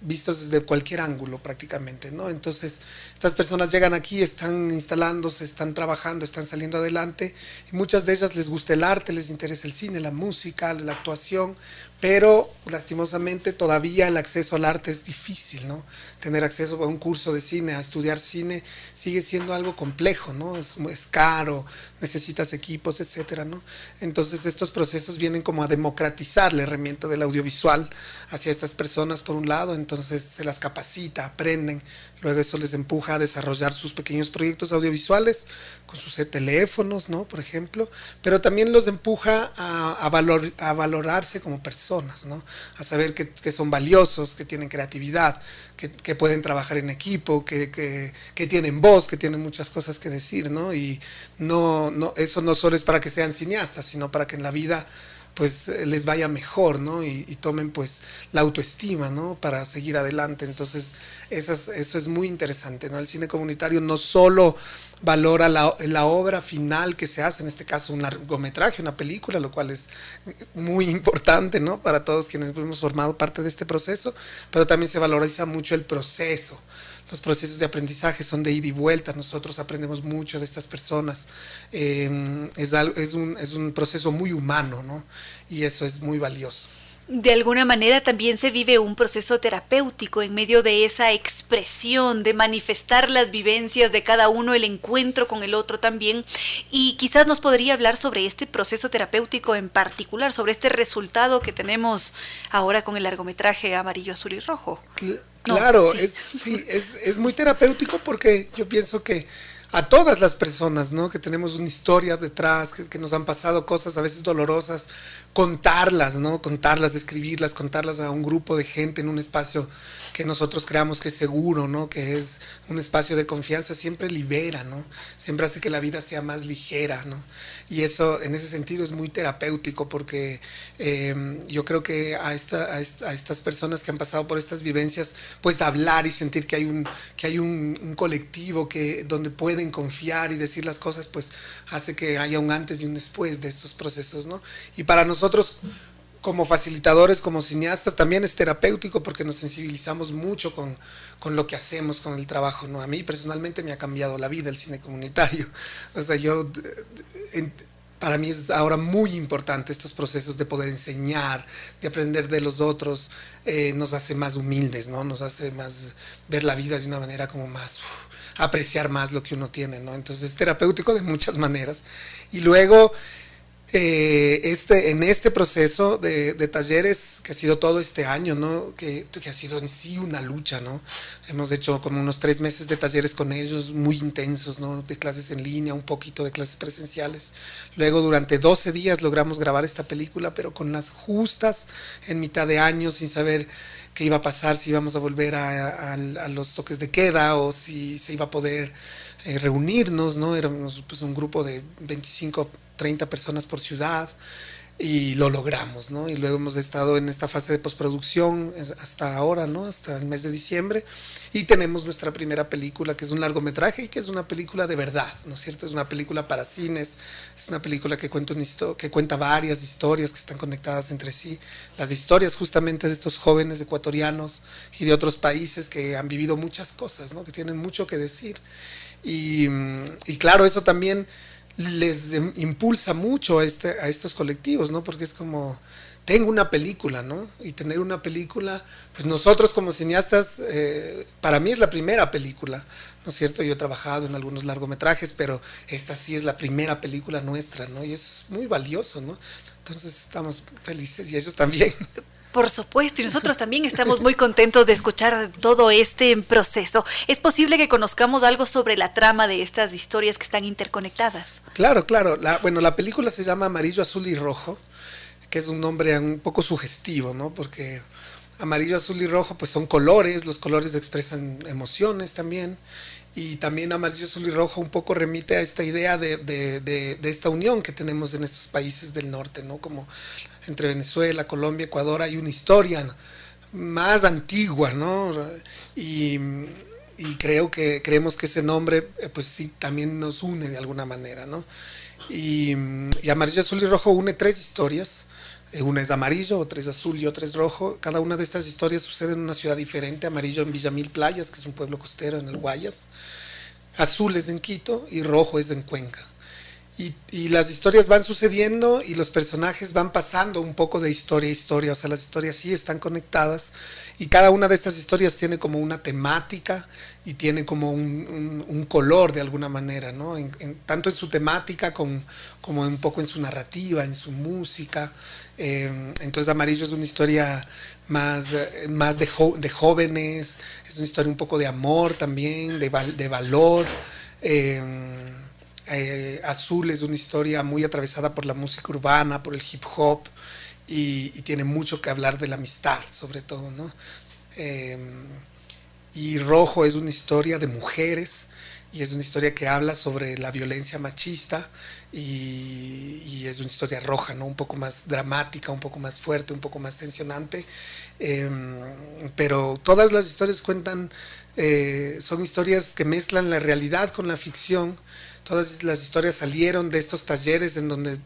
vistos desde cualquier ángulo prácticamente, ¿no? Entonces, estas personas llegan aquí, están instalándose, están trabajando, están saliendo adelante, muchas de ellas les gusta el arte, les interesa el cine, la música, la actuación, pero lastimosamente todavía el acceso al arte es difícil, ¿no? Tener acceso a un curso de cine, a estudiar cine, sigue siendo algo complejo, ¿no? Es, es caro, necesitas equipos, etcétera, ¿no? Entonces estos procesos vienen como a democratizar la herramienta del audiovisual hacia estas personas por un lado, entonces se las capacita, aprenden, luego eso les empuja a desarrollar sus pequeños proyectos audiovisuales con sus teléfonos, ¿no? Por ejemplo, pero también los empuja a, valor, a valorarse como personas ¿no? A saber que, son valiosos, que tienen creatividad, que, pueden trabajar en equipo, que, que, tienen voz, que tienen muchas cosas que decir, ¿no? Y no, no, eso no solo es para que sean cineastas, sino para que en la vida pues eh, les vaya mejor, ¿no? Y, tomen pues la autoestima, ¿no? Para seguir adelante. Entonces, eso es, muy interesante, ¿no? El cine comunitario no solo valora la, obra final que se hace, en este caso un largometraje, una película, lo cual es muy importante, ¿no? Para todos quienes hemos formado parte de este proceso, pero también se valoriza mucho el proceso, los procesos de aprendizaje son de ida y vuelta, nosotros aprendemos mucho de estas personas. Em, es, es, un, es un proceso muy humano, ¿no? Y eso es muy valioso de alguna manera también se vive un proceso terapéutico en medio de esa expresión, de manifestar las vivencias de cada uno, el encuentro con el otro también. Y quizás nos podría hablar sobre este proceso terapéutico en particular, sobre este resultado que tenemos ahora con el largometraje amarillo, azul y rojo. Claro, Es, sí, es, es muy terapéutico porque yo pienso que a todas las personas, ¿no? Que tenemos una historia detrás, que, que, nos han pasado cosas a veces dolorosas, contarlas, ¿no? Contarlas, describirlas, contarlas a un grupo de gente en un espacio que nosotros creamos que es seguro, ¿no? Que es un espacio de confianza, siempre libera, ¿no? Siempre hace que la vida sea más ligera, ¿no? Y eso, en ese sentido, es muy terapéutico porque eh, yo creo que a, esta, a, estas personas que han pasado por estas vivencias, pues hablar y sentir que hay un, que hay un, un colectivo que, donde pueden confiar y decir las cosas, pues hace que haya un antes y un después de estos procesos, ¿no? Y para nosotros como facilitadores, como cineastas, también es terapéutico porque nos sensibilizamos mucho con, con, lo que hacemos, con el trabajo. ¿no? A mí personalmente me ha cambiado la vida el cine comunitario. O sea, yo, para mí es ahora muy importante estos procesos de poder enseñar, de aprender de los otros, eh, nos hace más humildes, ¿no? Nos hace más ver la vida de una manera como más... apreciar más lo que uno tiene, ¿no? Entonces es terapéutico de muchas maneras. Y luego eh, este, en este proceso de, talleres que ha sido todo este año, ¿no? Que, que, ha sido en sí una lucha, ¿no? Hemos hecho como unos tres meses de talleres con ellos, muy intensos, ¿no? De clases en línea, un poquito de clases presenciales. Luego, durante 12 días logramos grabar esta película, pero con las justas en mitad de año, sin saber qué iba a pasar, si íbamos a volver a, a los toques de queda o si se iba a poder eh, reunirnos, ¿no? Éramos pues, un grupo de 25 30 personas por ciudad y lo logramos, ¿no? Y luego hemos estado en esta fase de postproducción hasta ahora, ¿no? Hasta el mes de diciembre. Y tenemos nuestra primera película, que es un largometraje y que es una película de verdad, ¿no es cierto? Es una película para cines, es una película que cuenta, que cuenta varias historias que están conectadas entre sí. Las historias justamente de estos jóvenes ecuatorianos y de otros países que han vivido muchas cosas, ¿no? Que tienen mucho que decir. Y, y claro, eso también les impulsa mucho a, este, a estos colectivos, ¿no? Porque es como, tengo una película, ¿no? Y tener una película, pues nosotros como cineastas, eh, para mí es la primera película, ¿no es cierto? Yo he trabajado en algunos largometrajes, pero esta sí es la primera película nuestra, ¿no? Y es muy valioso, ¿no? Entonces estamos felices y ellos también. Por supuesto, y nosotros también estamos muy contentos de escuchar todo este proceso. ¿Es posible que conozcamos algo sobre la trama de estas historias que están interconectadas? Claro, claro. La, bueno, la película se llama Amarillo, Azul y Rojo, que es un nombre un poco sugestivo, ¿no? Porque amarillo, azul y rojo pues son colores, los colores expresan emociones también. Y también amarillo, azul y rojo un poco remite a esta idea de, de, de, de, esta unión que tenemos en estos países del norte, ¿no? Como entre Venezuela, Colombia, Ecuador, hay una historia más antigua, ¿no? Y, creo que creemos que ese nombre, eh, pues sí, también nos une de alguna manera, ¿no? Y, Amarillo, Azul y Rojo une tres historias. Eh, una es amarillo, otra es azul y otra es rojo. Cada una de estas historias sucede en una ciudad diferente. Amarillo en Villamil Playas, que es un pueblo costero en el Guayas. Azul es en Quito y rojo es en Cuenca. Y, las historias van sucediendo y los personajes van pasando un poco de historia a historia, o sea, las historias sí están conectadas y cada una de estas historias tiene como una temática y tiene como un, color de alguna manera, ¿no? tanto en su temática como, como un poco en su narrativa, en su música. Eh, entonces Amarillo es una historia más, más de, de, jóvenes, es una historia un poco de amor también, de, de valor. Eh, eh, Azul es una historia muy atravesada por la música urbana, por el hip hop y, tiene mucho que hablar de la amistad, sobre todo, ¿no? Em, y Rojo es una historia de mujeres y es una historia que habla sobre la violencia machista y, es una historia roja, ¿no? Un poco más dramática, un poco más fuerte, un poco más tensionante. Em, pero todas las historias cuentan, eh, son historias que mezclan la realidad con la ficción. Todas las historias salieron de estos talleres en donde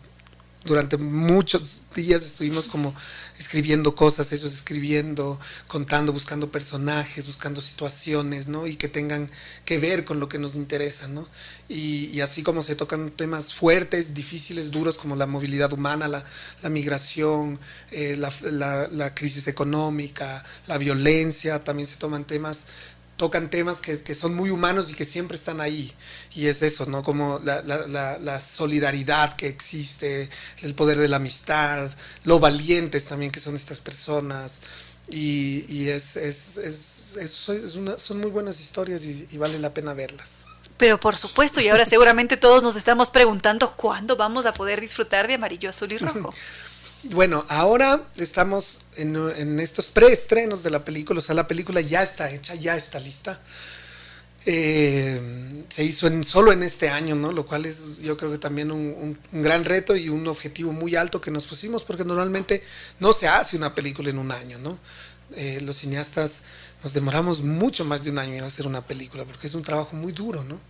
durante muchos días estuvimos como escribiendo cosas, ellos escribiendo, contando, buscando personajes, buscando situaciones, ¿no? Y que tengan que ver con lo que nos interesa, ¿no? Y, así como se tocan temas fuertes, difíciles, duros, como la movilidad humana, la, migración, eh, la, la crisis económica, la violencia, también se toman temas tocan temas que, que, son muy humanos y que siempre están ahí. Y es eso, ¿no? Como la, la, la, solidaridad que existe, el poder de la amistad, lo valientes también que son estas personas. Y, y es, es, es, es una, son muy buenas historias y, y vale la pena verlas. Pero por supuesto, y ahora seguramente todos nos estamos preguntando cuándo vamos a poder disfrutar de amarillo, azul y rojo. Bueno, ahora estamos en, estos preestrenos de la película, o sea, la película ya está hecha, ya está lista. Eh, se hizo en, solo en este año, ¿no? Lo cual es yo creo que también un, gran reto y un objetivo muy alto que nos pusimos, porque normalmente no se hace una película en un año, ¿no? Eh, los cineastas nos demoramos mucho más de un año en hacer una película, porque es un trabajo muy duro, ¿no?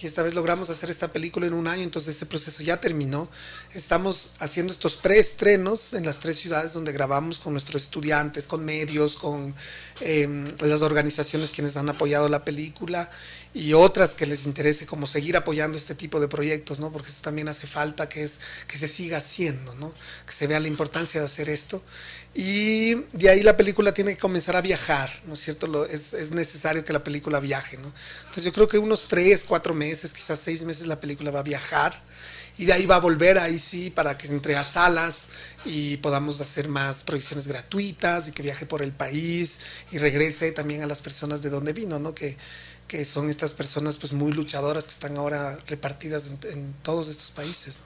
Y esta vez logramos hacer esta película en un año, entonces ese proceso ya terminó. Estamos haciendo estos preestrenos en las tres ciudades donde grabamos con nuestros estudiantes, con medios, con em, las organizaciones quienes han apoyado la película y otras que les interese como seguir apoyando este tipo de proyectos, ¿no? Porque eso también hace falta que, es, que se siga haciendo, ¿no? Que se vea la importancia de hacer esto. Y de ahí la película tiene que comenzar a viajar, ¿no es cierto? es, es, necesario que la película viaje, ¿no? Entonces yo creo que unos tres, cuatro meses, quizás seis meses la película va a viajar y de ahí va a volver ahí sí para que entre a salas y podamos hacer más proyecciones gratuitas y que viaje por el país y regrese también a las personas de donde vino, ¿no? Que, que son estas personas pues muy luchadoras que están ahora repartidas en, en todos estos países.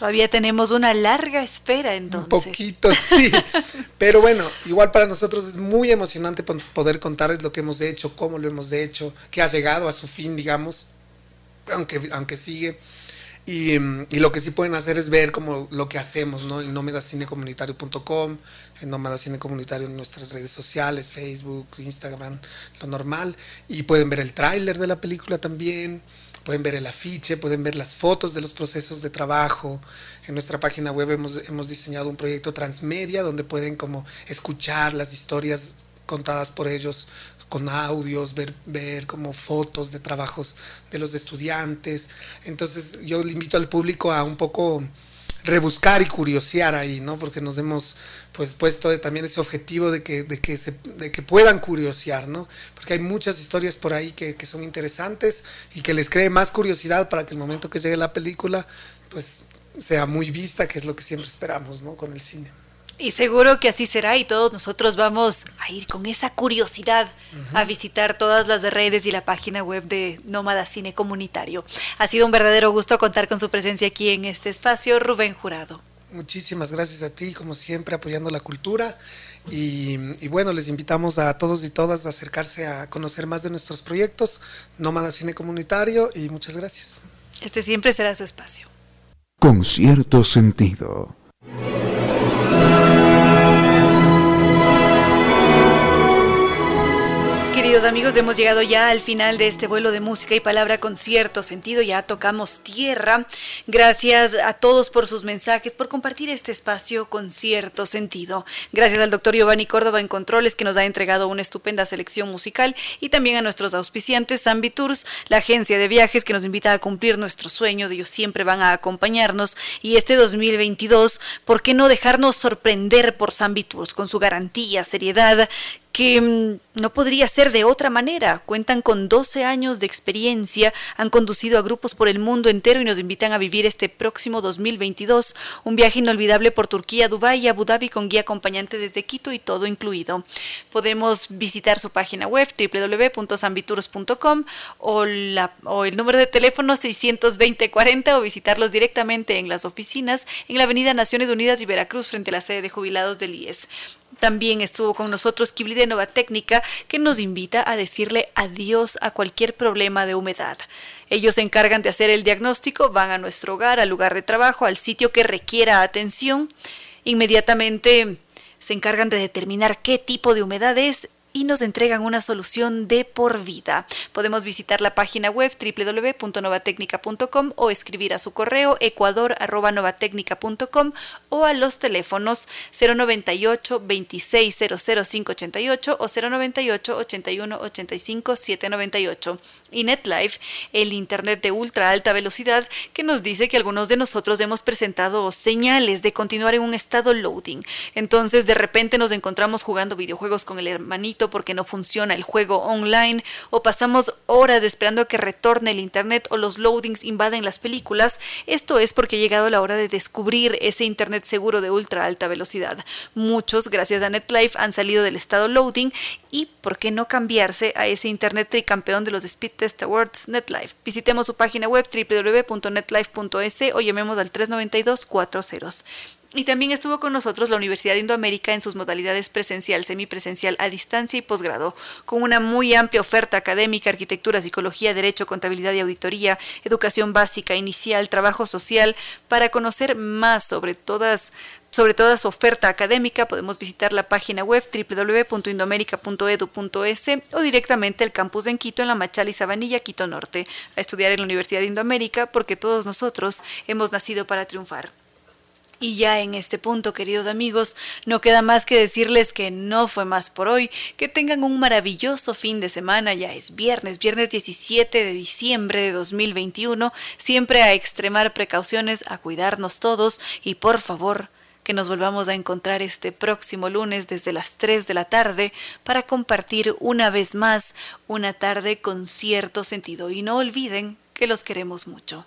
Todavía tenemos una larga espera entonces. Un poquito, sí. Pero bueno, igual para nosotros es muy emocionante poder contarles lo que hemos hecho, cómo lo hemos hecho, que ha llegado a su fin, digamos, aunque, aunque sigue. Y, y, lo que sí pueden hacer es ver como lo que hacemos, ¿no? En nomadacinecomunitario.com, en Nómada Cine Comunitario en nuestras redes sociales, Facebook, Instagram, lo normal. Y pueden ver el tráiler de la película también pueden ver el afiche, pueden ver las fotos de los procesos de trabajo. En nuestra página web hemos, hemos diseñado un proyecto transmedia donde pueden como escuchar las historias contadas por ellos con audios, ver, ver como fotos de trabajos de los estudiantes. Entonces yo le invito al público a un poco rebuscar y curiosear ahí, ¿no? Porque nos hemos pues puesto también ese objetivo de que, de que, se, de que puedan curiosear, ¿no? Porque hay muchas historias por ahí que, que, son interesantes y que les cree más curiosidad para que el momento que llegue la película, pues sea muy vista, que es lo que siempre esperamos, ¿no? Con el cine. Y seguro que así será y todos nosotros vamos a ir con esa curiosidad a visitar todas las redes y la página web de Nómada Cine Comunitario. Ha sido un verdadero gusto contar con su presencia aquí en este espacio, Rubén Jurado. Muchísimas gracias a ti, como siempre, apoyando la cultura. Y, y, bueno, les invitamos a todos y todas a acercarse a conocer más de nuestros proyectos, Nómada Cine Comunitario, y muchas gracias. Este siempre será su espacio. Con cierto sentido. Queridos amigos, hemos llegado ya al final de este vuelo de música y palabra con cierto sentido. Ya tocamos tierra. Gracias a todos por sus mensajes, por compartir este espacio con cierto sentido. Gracias al doctor Giovanni Córdoba en Controles, que nos ha entregado una estupenda selección musical, y también a nuestros auspiciantes, Zambi Tours, la agencia de viajes que nos invita a cumplir nuestros sueños. Ellos siempre van a acompañarnos. Y este 2022, ¿por qué no dejarnos sorprender por Zambi Tours con su garantía, seriedad? Que mm, no podría ser de otra manera. Cuentan con 12 años de experiencia, han conducido a grupos por el mundo entero y nos invitan a vivir este próximo 2022 un viaje inolvidable por Turquía, Dubái y Abu Dhabi con guía acompañante desde Quito y todo incluido. Podemos visitar su página web www.sambitours.com o, o el número de teléfono 62040 o visitarlos directamente en las oficinas en la Avenida Naciones Unidas y Veracruz frente a la sede de jubilados del IES. También estuvo con nosotros Kibli de Nova Técnica, que nos invita a decirle adiós a cualquier problema de humedad. Ellos se encargan de hacer el diagnóstico, van a nuestro hogar, al lugar de trabajo, al sitio que requiera atención. Inmediatamente se encargan de determinar qué tipo de humedad es y nos entregan una solución de por vida. Podemos visitar la página web www.novatecnica.com o escribir a su correo ecuador.novatecnica.com o a los teléfonos 098 2600588 o 098 81 85 798 y NetLife, el Internet de ultra alta velocidad, que nos dice que algunos de nosotros hemos presentado señales de continuar en un estado loading. Entonces de repente nos encontramos jugando videojuegos con el hermanito porque no funciona el juego online o pasamos horas esperando a que retorne el Internet o los loadings invaden las películas. Esto es porque ha llegado la hora de descubrir ese Internet seguro de ultra alta velocidad. Muchos, gracias a NetLife, han salido del estado loading y por qué no cambiarse a ese Internet tricampeón de los Speed Test Awards NetLife. Visitemos su página web www.netlife.es o llamemos al 392 40. Y también estuvo con nosotros la Universidad de Indoamérica en sus modalidades presencial, semipresencial, a distancia y posgrado, con una muy amplia oferta académica, arquitectura, psicología, derecho, contabilidad y auditoría, educación básica, inicial, trabajo social. Para conocer más sobre todas sobre toda su oferta académica podemos visitar la página web www.indoamerica.edu.es o directamente el campus en Quito en la Machala y Sabanilla, Quito Norte, a estudiar en la Universidad de Indoamérica porque todos nosotros hemos nacido para triunfar. Y ya en este punto, queridos amigos, no queda más que decirles que no fue más por hoy, que tengan un maravilloso fin de semana, ya es viernes, viernes 17 de diciembre de 2021, siempre a extremar precauciones, a cuidarnos todos y por favor, que nos volvamos a encontrar este próximo lunes desde las 3 de la tarde para compartir una vez más una tarde con cierto sentido. Y no olviden que los queremos mucho.